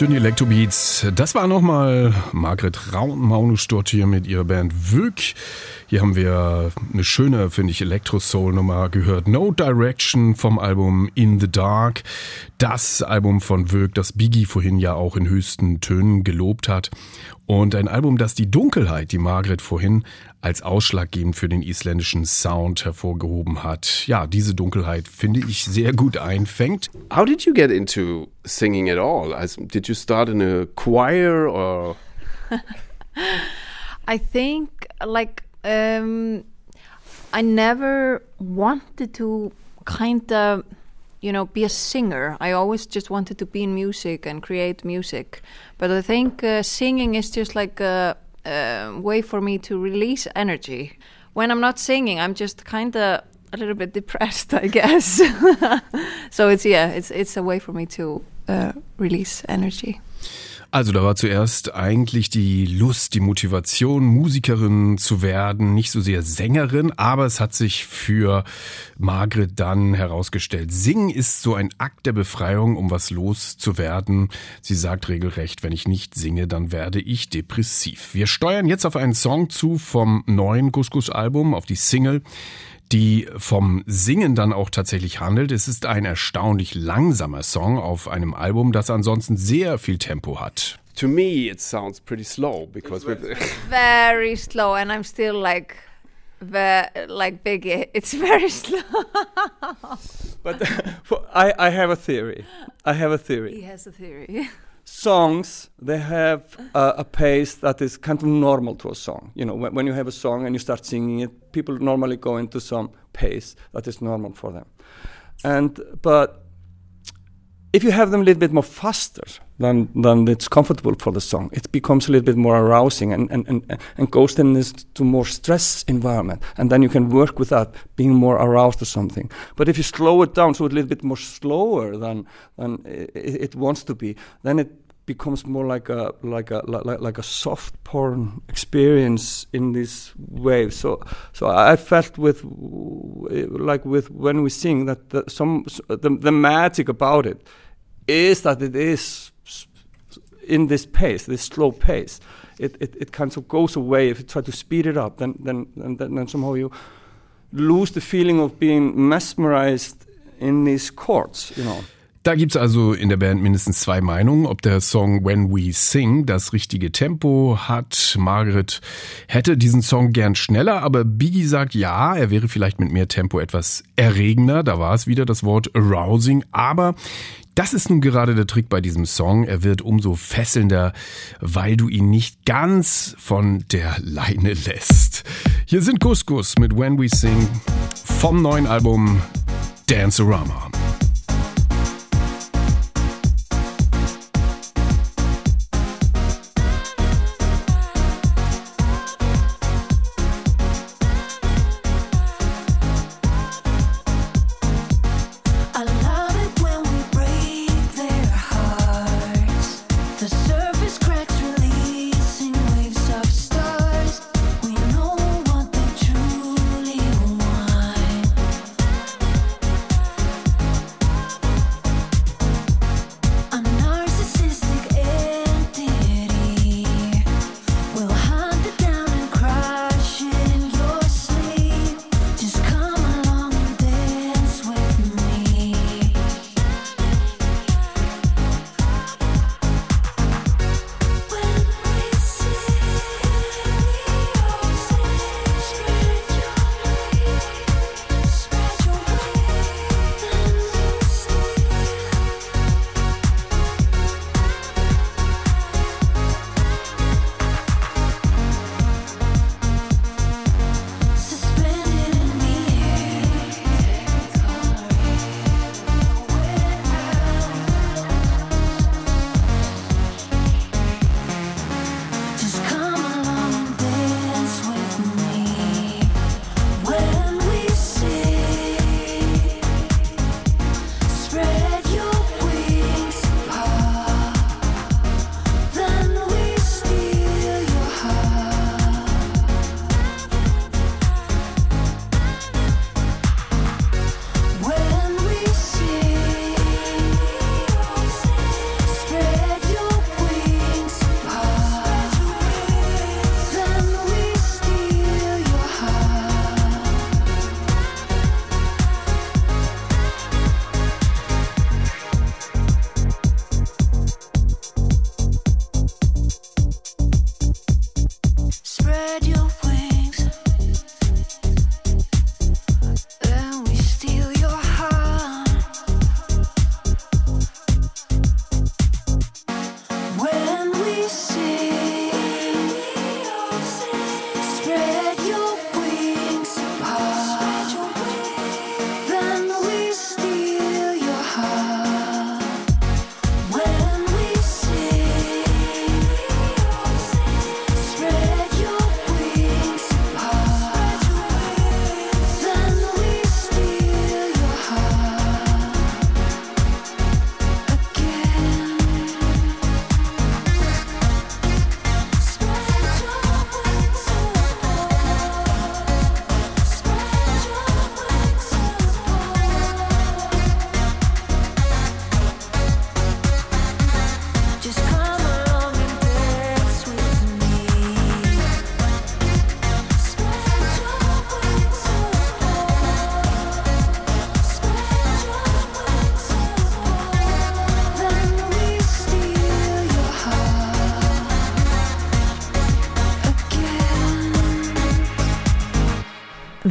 Die Electrobeats. Das war nochmal Margret Raunmaunus dort hier mit ihrer Band Wöck. Hier haben wir eine schöne, finde ich, Elektro-Soul-Nummer gehört. No Direction vom Album In the Dark. Das Album von Wöck, das Biggie vorhin ja auch in höchsten Tönen gelobt hat. Und ein Album, das die Dunkelheit, die Margret vorhin als ausschlaggebend für den isländischen Sound hervorgehoben hat. Ja, diese Dunkelheit finde ich sehr gut einfängt. How did you get into singing at all? As, did you start in a choir or? I think like um, I never wanted to kind of you know be a singer. I always just wanted to be in music and create music. But I think uh, singing is just like a, a way for me to release energy. When I'm not singing, I'm just kind of a little bit depressed, I guess. so it's yeah, it's it's a way for me to uh, release energy. Also da war zuerst eigentlich die Lust, die Motivation, Musikerin zu werden, nicht so sehr Sängerin, aber es hat sich für Margret dann herausgestellt. Singen ist so ein Akt der Befreiung, um was loszuwerden. Sie sagt regelrecht, wenn ich nicht singe, dann werde ich depressiv. Wir steuern jetzt auf einen Song zu vom neuen Couscous-Album, auf die Single die vom Singen dann auch tatsächlich handelt. Es ist ein erstaunlich langsamer Song auf einem Album, das ansonsten sehr viel Tempo hat. To me, it sounds pretty slow because with very slow and i'm still like ve- like biggie it's very slow But for, I, I have a theory. I have a he theory. has a theory Songs, they have a, a pace that is kind of normal to a song. You know, when, when you have a song and you start singing it, people normally go into some pace that is normal for them. And but if you have them a little bit more faster than than it's comfortable for the song, it becomes a little bit more arousing and and, and, and goes then to more stress environment. And then you can work with that, being more aroused or something. But if you slow it down so it's a little bit more slower than than it, it wants to be, then it becomes more like a like a like, like a soft porn experience in this wave. So so I felt with like with when we sing that the, some the, the magic about it is that it is in this pace, this slow pace. It, it, it kind of goes away if you try to speed it up. Then then then, then somehow you lose the feeling of being mesmerized in these chords. You know. Da gibt's also in der Band mindestens zwei Meinungen, ob der Song When We Sing das richtige Tempo hat. Margaret hätte diesen Song gern schneller, aber Biggie sagt ja, er wäre vielleicht mit mehr Tempo etwas erregender. Da war es wieder das Wort arousing, aber das ist nun gerade der Trick bei diesem Song. Er wird umso fesselnder, weil du ihn nicht ganz von der Leine lässt. Hier sind Couscous mit When We Sing vom neuen Album Dancerama.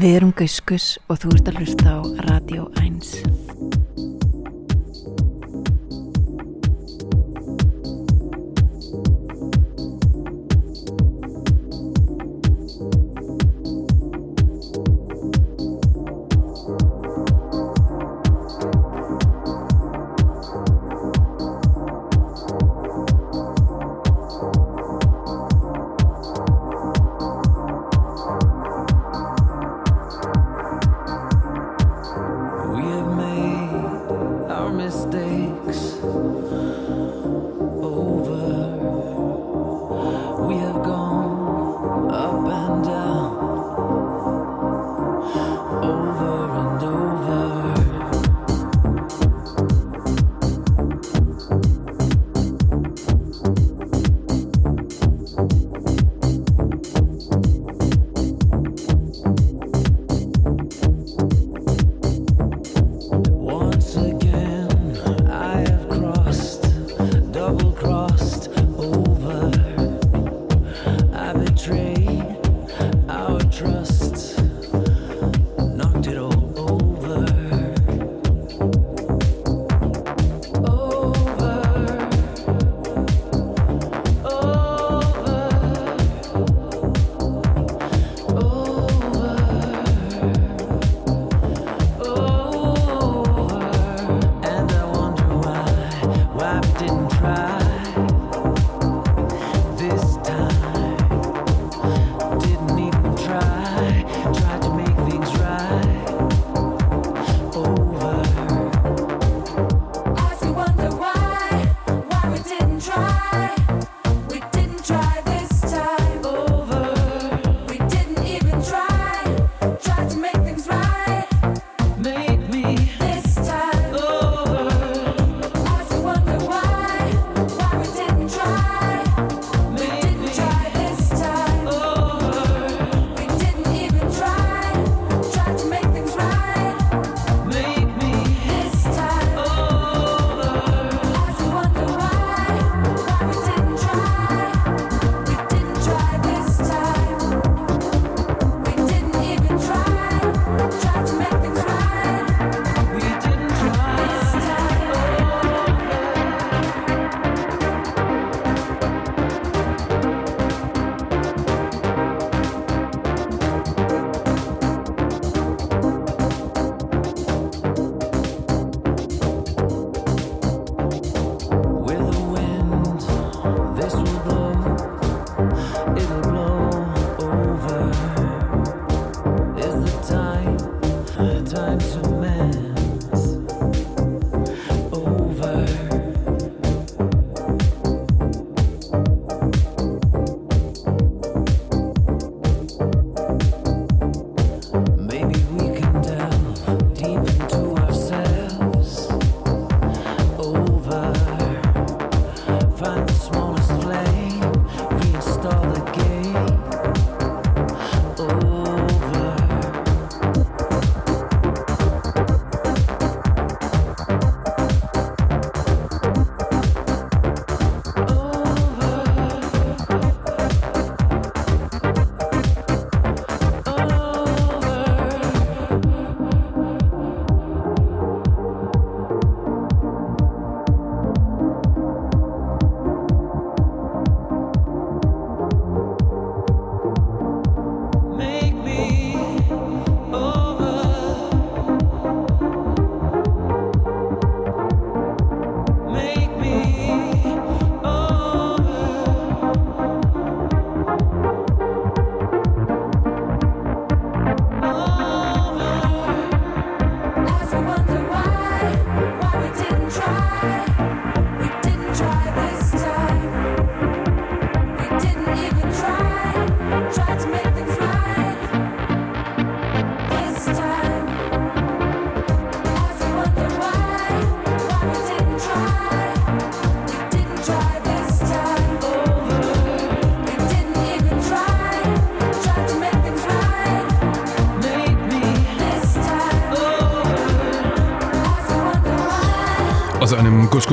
Við erum Gauskus og þú ert að hlusta á Radio 1.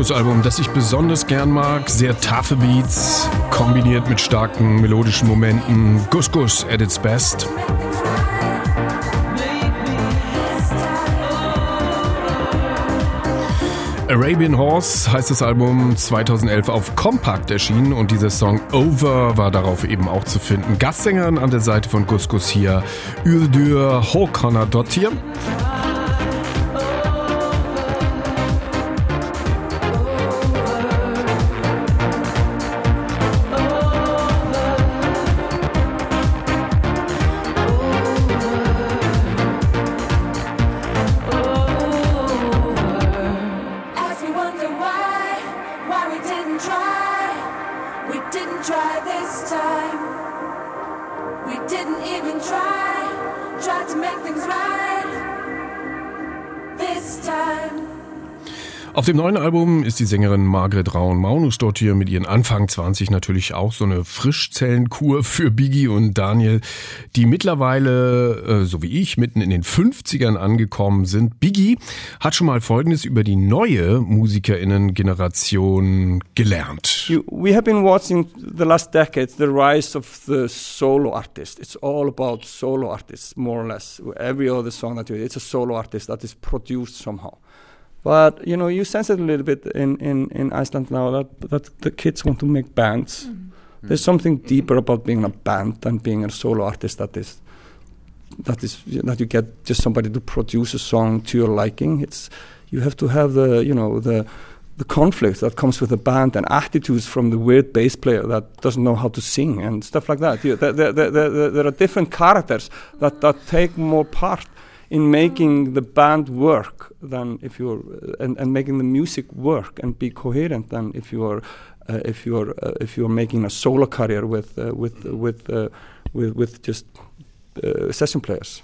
Abschlussalbum, das ich besonders gern mag. Sehr taffe Beats, kombiniert mit starken melodischen Momenten. Gus Gus at its best. Arabian Horse heißt das Album 2011 auf Compact erschienen und dieser Song Over war darauf eben auch zu finden. Gastsängern an der Seite von Gus Gus hier Ürdur Håkana Dottir. Auf dem neuen Album ist die Sängerin Margret Raun-Maunus dort hier mit ihren Anfang 20 natürlich auch so eine Frischzellenkur für Biggie und Daniel, die mittlerweile, äh, so wie ich, mitten in den 50ern angekommen sind. Biggie hat schon mal Folgendes über die neue MusikerInnen-Generation gelernt. You, we have been watching the last decade the rise of the solo artist. It's all about solo artists, more or less. Every other song that you it's a solo artist that is produced somehow. But you know, you sense it a little bit in, in, in Iceland now that that the kids want to make bands. Mm-hmm. There's mm. something mm-hmm. deeper about being a band than being a solo artist. That is that is that you get just somebody to produce a song to your liking. It's you have to have the you know the the conflict that comes with a band and attitudes from the weird bass player that doesn't know how to sing and stuff like that. You, there, there, there, there, there are different characters that, that take more part in making the band work than if you're uh, and, and making the music work and be coherent than if you're uh, if you're uh, if you're making a solo career with uh, with with, uh, with with just uh, session players.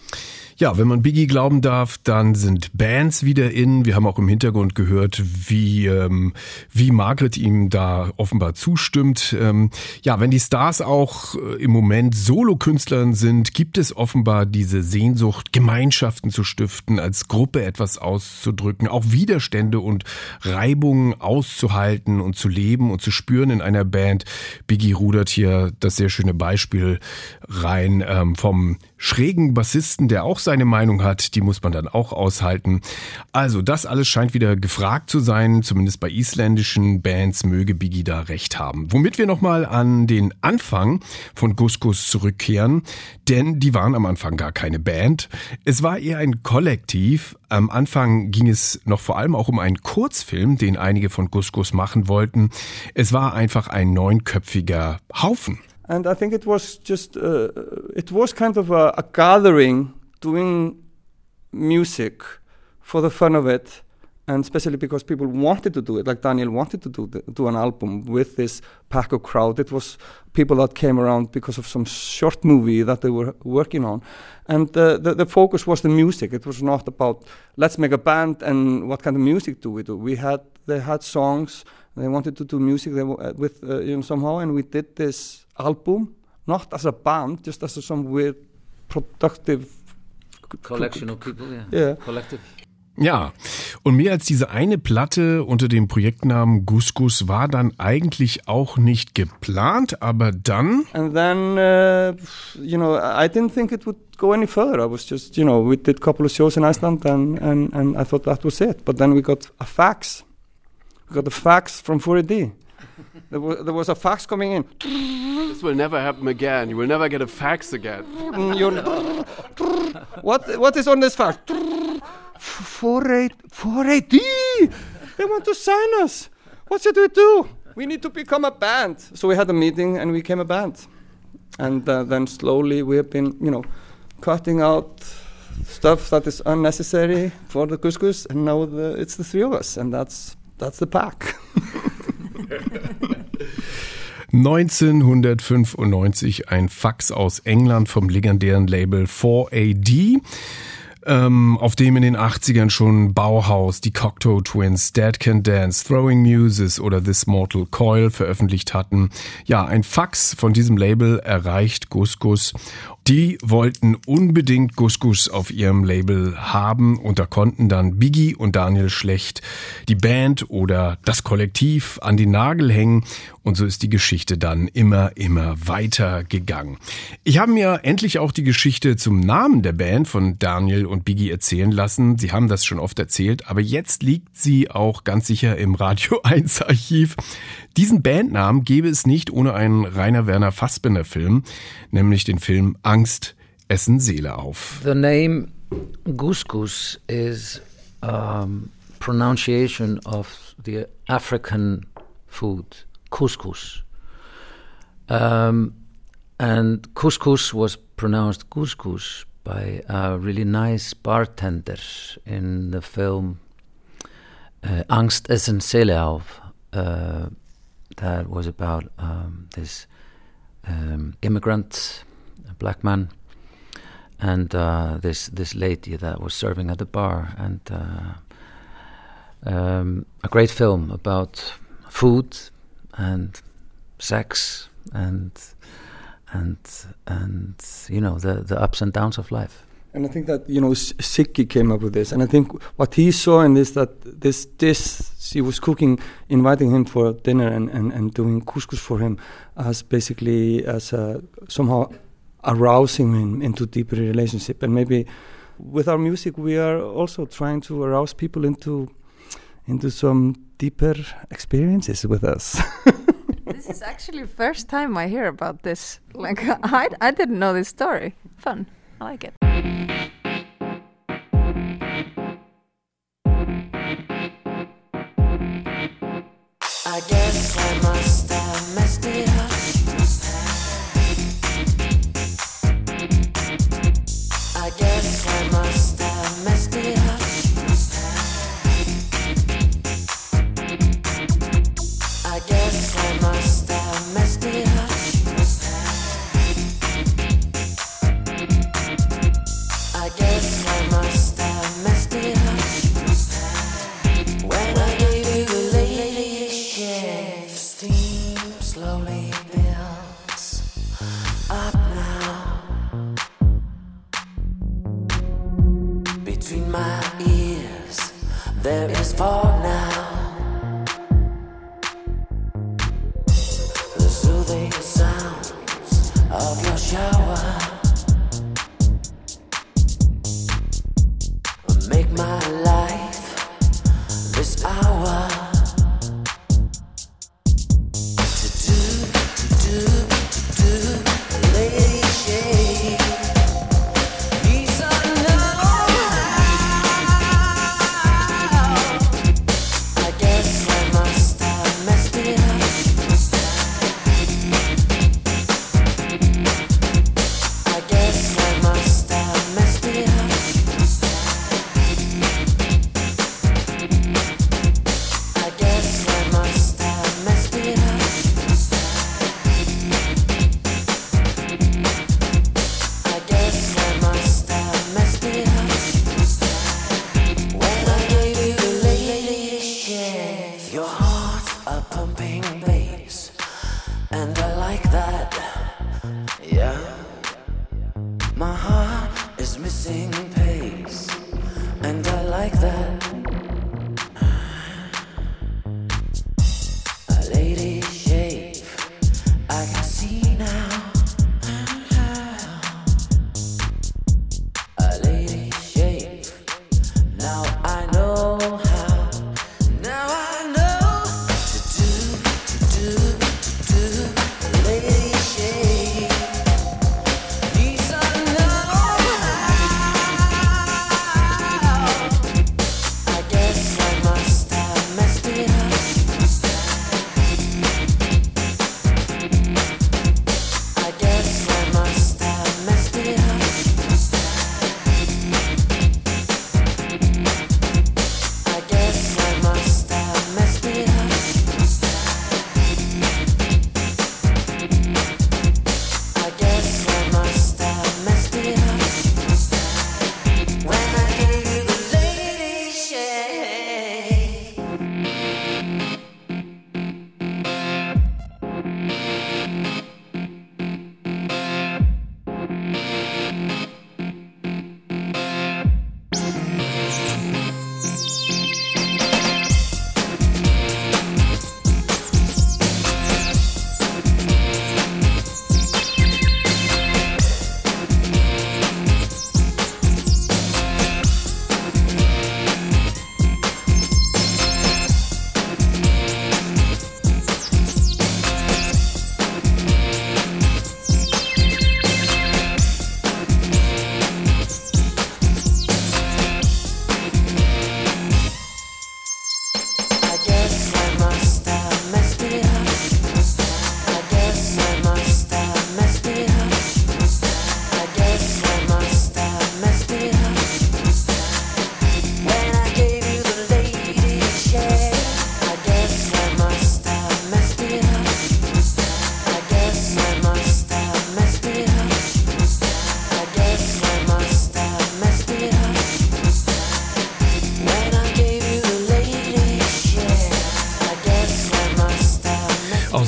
Ja, wenn man Biggie glauben darf, dann sind Bands wieder in. Wir haben auch im Hintergrund gehört, wie, ähm, wie Margaret ihm da offenbar zustimmt. Ähm, ja, wenn die Stars auch äh, im Moment Solokünstlern sind, gibt es offenbar diese Sehnsucht, Gemeinschaften zu stiften, als Gruppe etwas auszudrücken, auch Widerstände und Reibungen auszuhalten und zu leben und zu spüren in einer Band. Biggie rudert hier das sehr schöne Beispiel rein ähm, vom schrägen Bassisten, der auch seine Meinung hat, die muss man dann auch aushalten. Also das alles scheint wieder gefragt zu sein, zumindest bei isländischen Bands möge Biggie da recht haben. Womit wir nochmal an den Anfang von Gus Gus zurückkehren, denn die waren am Anfang gar keine Band. Es war eher ein Kollektiv. Am Anfang ging es noch vor allem auch um einen Kurzfilm, den einige von Gus Gus machen wollten. Es war einfach ein neunköpfiger Haufen. And I think it was just, uh, it was kind of a, a gathering doing music for the fun of it, and especially because people wanted to do it, like Daniel wanted to do, the, do an album with this pack of crowd. It was people that came around because of some short movie that they were working on. And uh, the, the focus was the music. It was not about, let's make a band and what kind of music do we do. We had, they had songs, they wanted to do music uh, with, uh, you know, somehow, and we did this album, not as a band, just as a, some weird productive Collection of people, yeah. Yeah. Collective. Ja, und mehr als diese eine Platte unter dem Projektnamen Gus Gus war dann eigentlich auch nicht geplant, aber dann And then, uh, you know, I didn't think it would go any further. I was just, you know, we did a couple of shows in Iceland and, and, and I thought that was it. But then we got a fax. We got a fax from 4AD. There, was, there was a fax coming in. This will never happen again. You will never get a fax again. Mm, what, what is on this fax? 4AD. 4AD! They want to sign us. What should we do? We need to become a band. So we had a meeting and we became a band. And uh, then slowly we have been, you know, cutting out stuff that is unnecessary for the couscous, and now the, it's the three of us, and that's that's the pack. 1995 ein Fax aus England vom legendären Label 4AD. Ähm, auf dem in den 80ern schon Bauhaus, die Cocteau Twins, Dead Can Dance, Throwing Muses oder This Mortal Coil veröffentlicht hatten. Ja, ein Fax von diesem Label erreicht Gus Gus. Die wollten unbedingt Gusgus auf ihrem Label haben und da konnten dann Biggie und Daniel Schlecht die Band oder das Kollektiv an die Nagel hängen und so ist die Geschichte dann immer, immer weiter gegangen. Ich habe mir endlich auch die Geschichte zum Namen der Band von Daniel und Biggie erzählen lassen. Sie haben das schon oft erzählt, aber jetzt liegt sie auch ganz sicher im Radio 1 Archiv. Diesen Bandnamen gäbe es nicht ohne einen Rainer Werner Fassbinder Film, nämlich den Film Angst essen Seele auf. The name couscous is um, pronunciation of the African food couscous, um, and couscous was pronounced couscous by a really nice bartender in the film uh, Angst essen Seele auf. Uh, that was about um, this um, immigrant, black man, and uh, this this lady that was serving at the bar, and uh, um, a great film about food and sex and and and you know the the ups and downs of life. And I think that you know S- Sikki came up with this, and I think what he saw in this that this this she was cooking, inviting him for dinner and, and, and doing couscous for him, as basically as a, somehow arousing him into deeper relationship, and maybe with our music we are also trying to arouse people into into some deeper experiences with us. This is actually first time I hear about this. Like I, I didn't know this story. Fun. I like it. I guess I must have messed it up. There is fog now.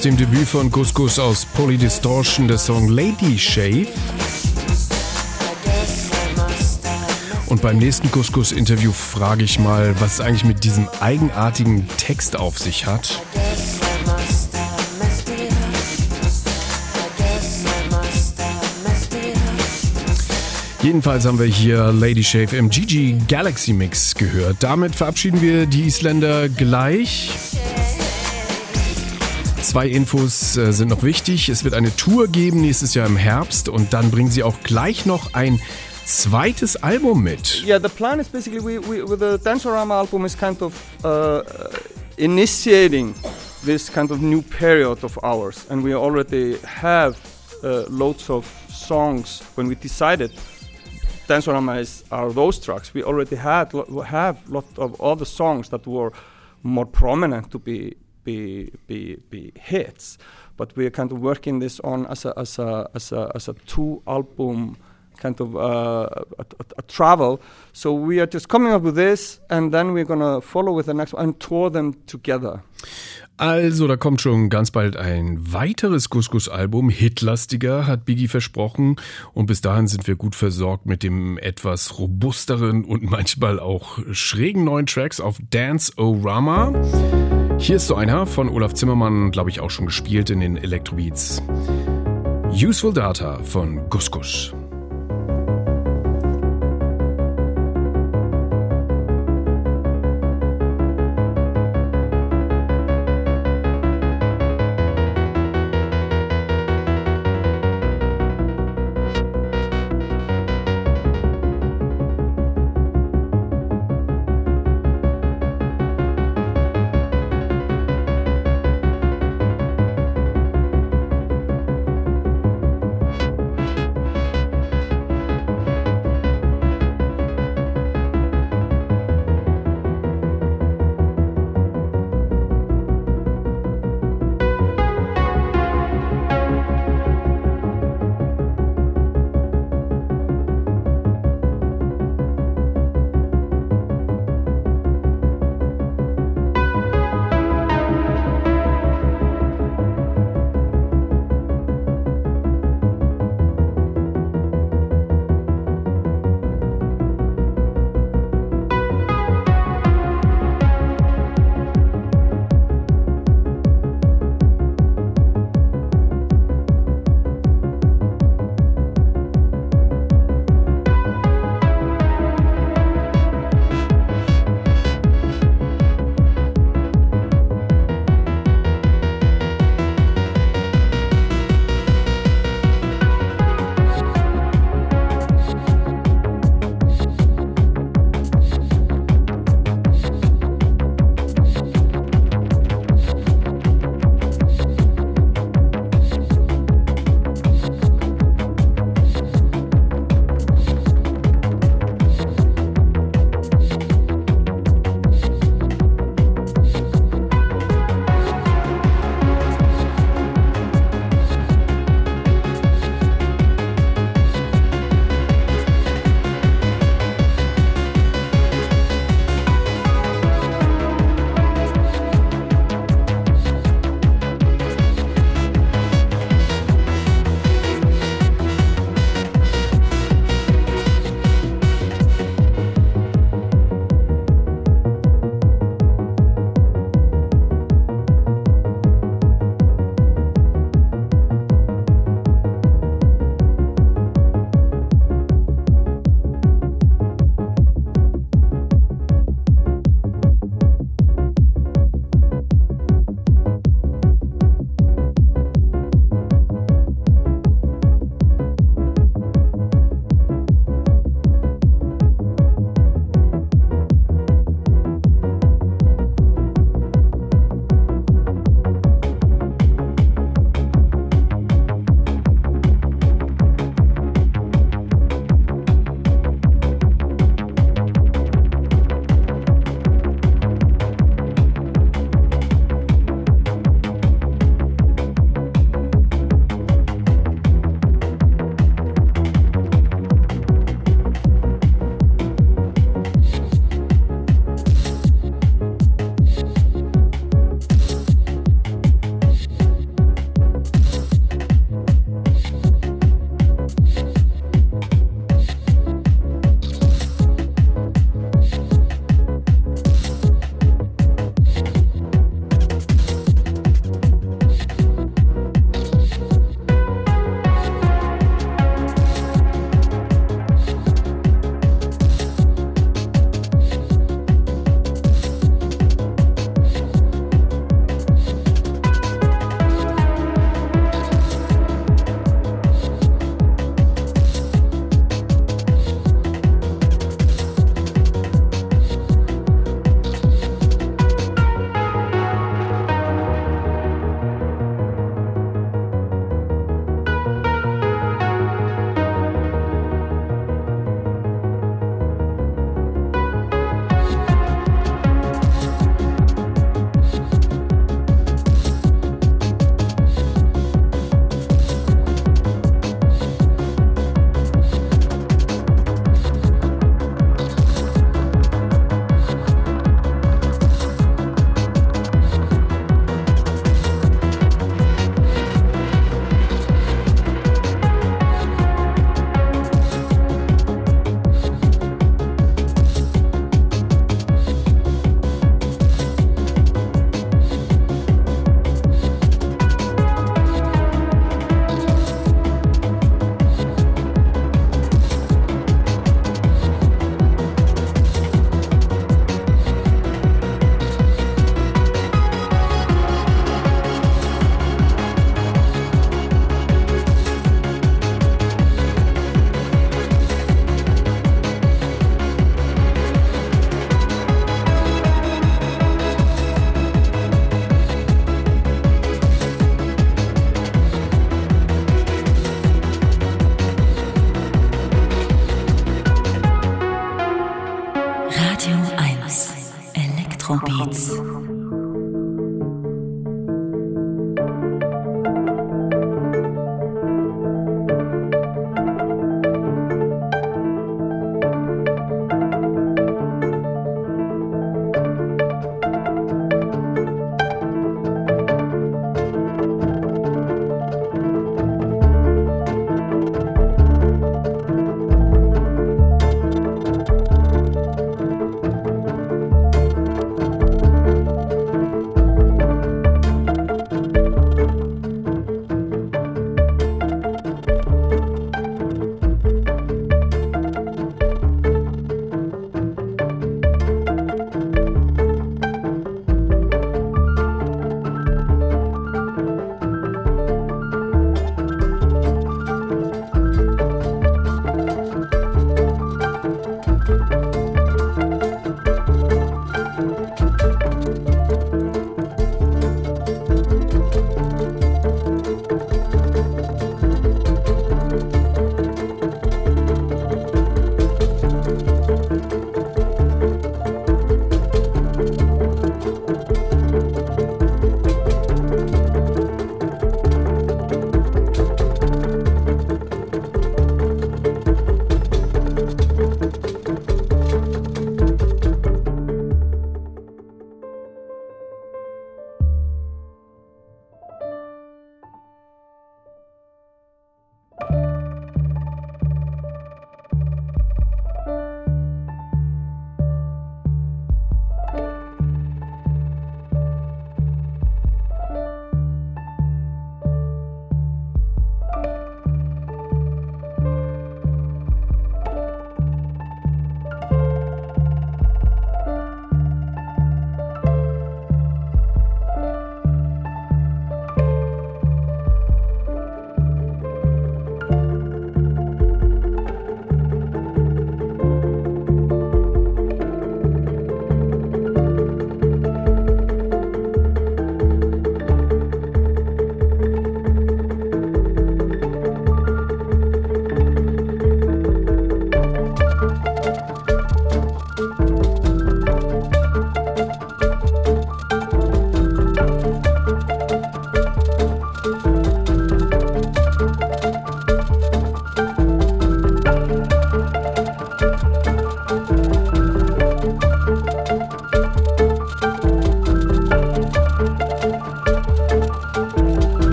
Dem Debüt von Couscous aus Polydistortion, der Song Lady Shave. Und beim nächsten Couscous-Interview frage ich mal, was es eigentlich mit diesem eigenartigen Text auf sich hat. Jedenfalls haben wir hier Lady Shave im GG Galaxy Mix gehört. Damit verabschieden wir die Isländer gleich. Zwei Infos äh, sind noch wichtig. Es wird eine Tour geben nächstes Jahr im Herbst und dann bringen sie auch gleich noch ein zweites Album mit. Yeah, the plan is basically we, we with the Dancerama album is kind of uh, initiating this kind of new period of ours, and we already have uh, loads of songs. When we decided Dancerama is are those tracks, we already had have lot of other songs that were more prominent to be be be, be hits, but we are kind of working this on as a as a as a, as a two album kind of uh, a, a, a travel. So we are just coming up with this, and then we're gonna follow with the next one and tour them together. Also, da kommt schon ganz bald ein weiteres Couscous-Album, hitlastiger, hat Biggie versprochen. Und bis dahin sind wir gut versorgt mit dem etwas robusteren und manchmal auch schrägen neuen Tracks auf Dance O-Rama. Hier ist so einer von Olaf Zimmermann, glaube ich, auch schon gespielt in den Electrobeats. Useful Data von Couscous.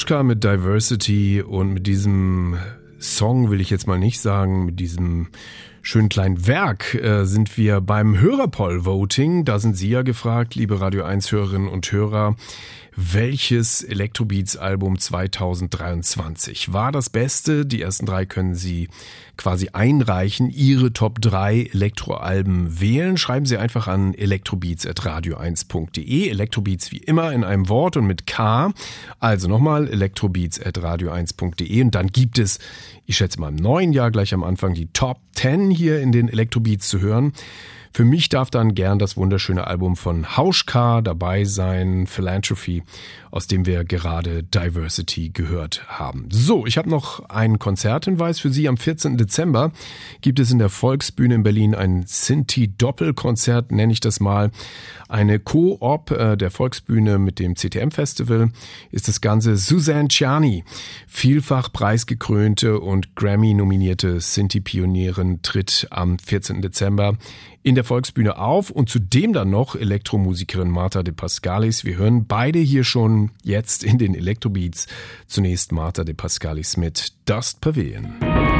Hauschka mit Diversity und mit diesem Song will ich jetzt mal nicht sagen, mit diesem schönen kleinen Werk äh, sind wir beim Hörerpoll-Voting. Da sind Sie ja gefragt, liebe Radio 1 Hörerinnen und Hörer. Welches Electrobeats-Album 2023 war das Beste? Die ersten drei können Sie quasi einreichen, Ihre Top 3 Elektroalben wählen. Schreiben Sie einfach an elektrobeats.radio1.de. Elektrobeats wie immer in einem Wort und mit K. Also nochmal elektrobeats.radio1.de und dann gibt es, ich schätze mal im neuen Jahr gleich am Anfang, die Top 10 hier in den Elektrobeats zu hören. Für mich darf dann gern das wunderschöne Album von Hauschka dabei sein, Philanthropy, aus dem wir gerade Diversity gehört haben. So, ich habe noch einen Konzerthinweis für Sie. Am 14. Dezember gibt es in der Volksbühne in Berlin ein Sinti-Doppelkonzert, nenne ich das mal. Eine Co-op äh, der Volksbühne mit dem CTM-Festival ist das Ganze Suzanne Ciani, vielfach preisgekrönte und Grammy-nominierte Sinti-Pionierin, tritt am 14. Dezember in der Volksbühne auf und zudem dann noch Elektromusikerin Marta de Pascalis. Wir hören beide hier schon jetzt in den Elektrobeats. Zunächst Marta de Pascalis mit Dust Pavilion.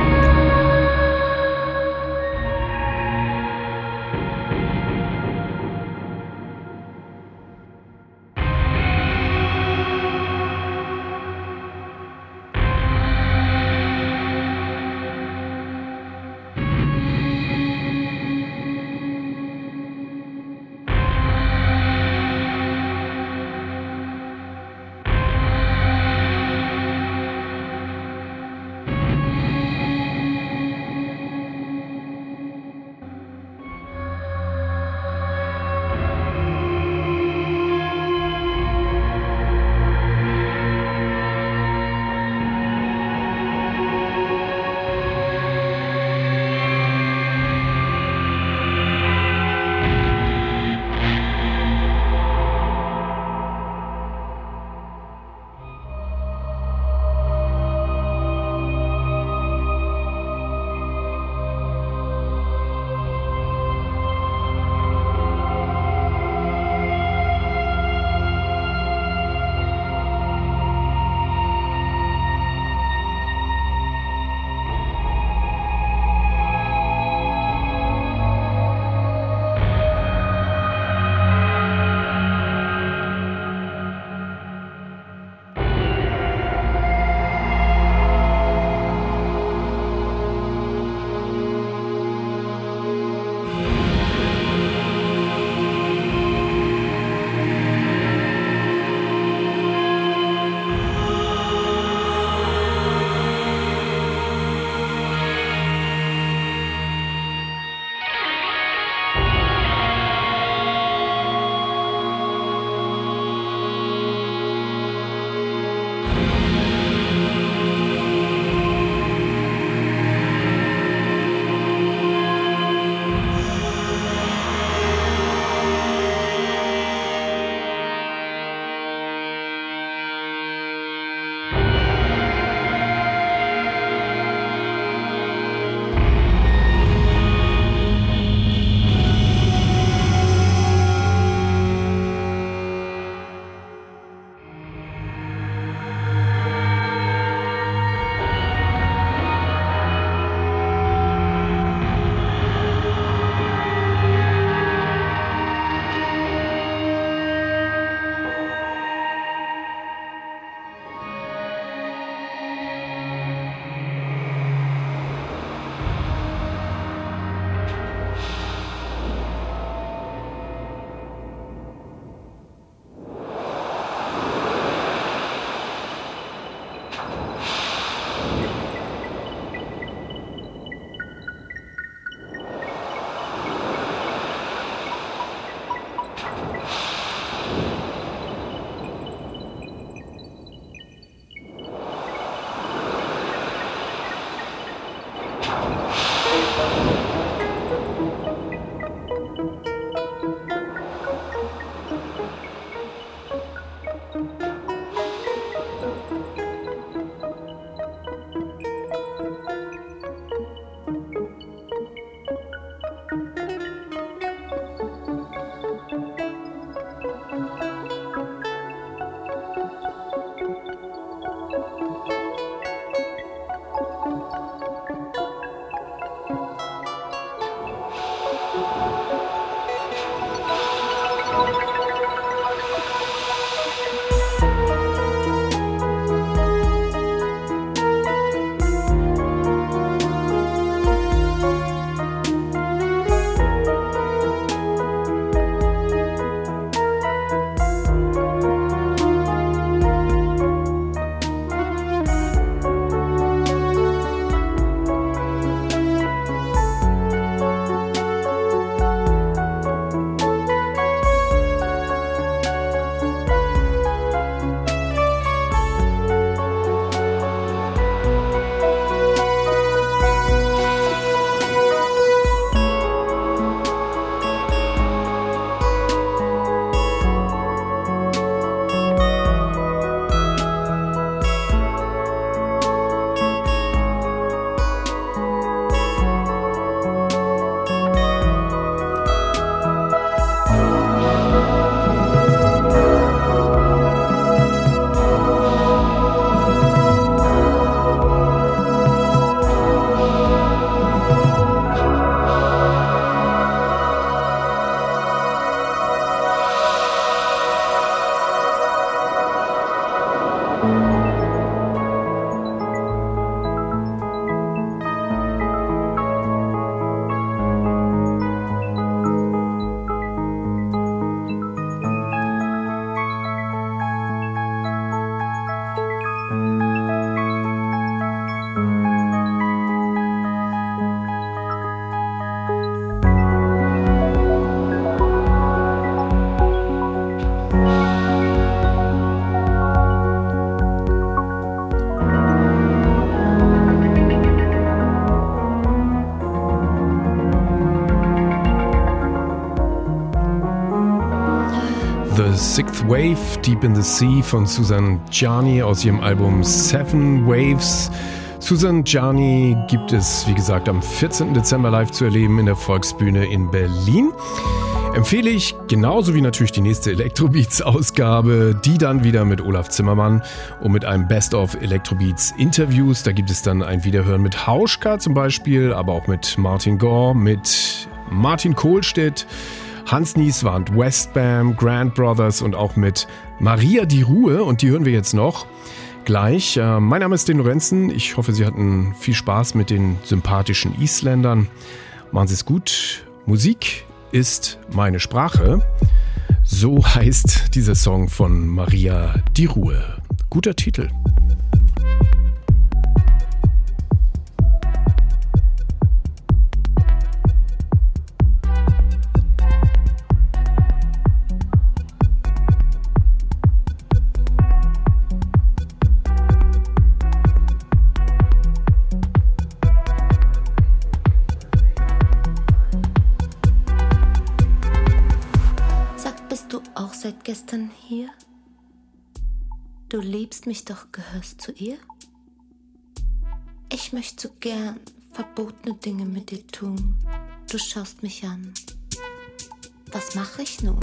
Wave, Deep in the Sea von Susan Gianni aus ihrem Album Seven Waves. Susan Gianni gibt es, wie gesagt, am 14. Dezember live zu erleben in der Volksbühne in Berlin. Empfehle ich, genauso wie natürlich die nächste Electrobeats-Ausgabe, die dann wieder mit Olaf Zimmermann und mit einem Best-of Electrobeats Interviews. Da gibt es dann ein Wiederhören mit Hauschka zum Beispiel, aber auch mit Martin Gore, mit Martin Kohlstedt, Hans Nieswand, Westbam, Grand Brothers und auch mit Maria die Ruhe. Und die hören wir jetzt noch gleich. Äh, mein Name ist Den Lorenzen. Ich hoffe, Sie hatten viel Spaß mit den sympathischen Isländern. Machen Sie es gut. Musik ist meine Sprache. So heißt dieser Song von Maria die Ruhe. Guter Titel. Liebst mich doch, gehörst zu ihr? Ich möchte so gern verbotene Dinge mit dir tun. Du schaust mich an. Was mache ich nun?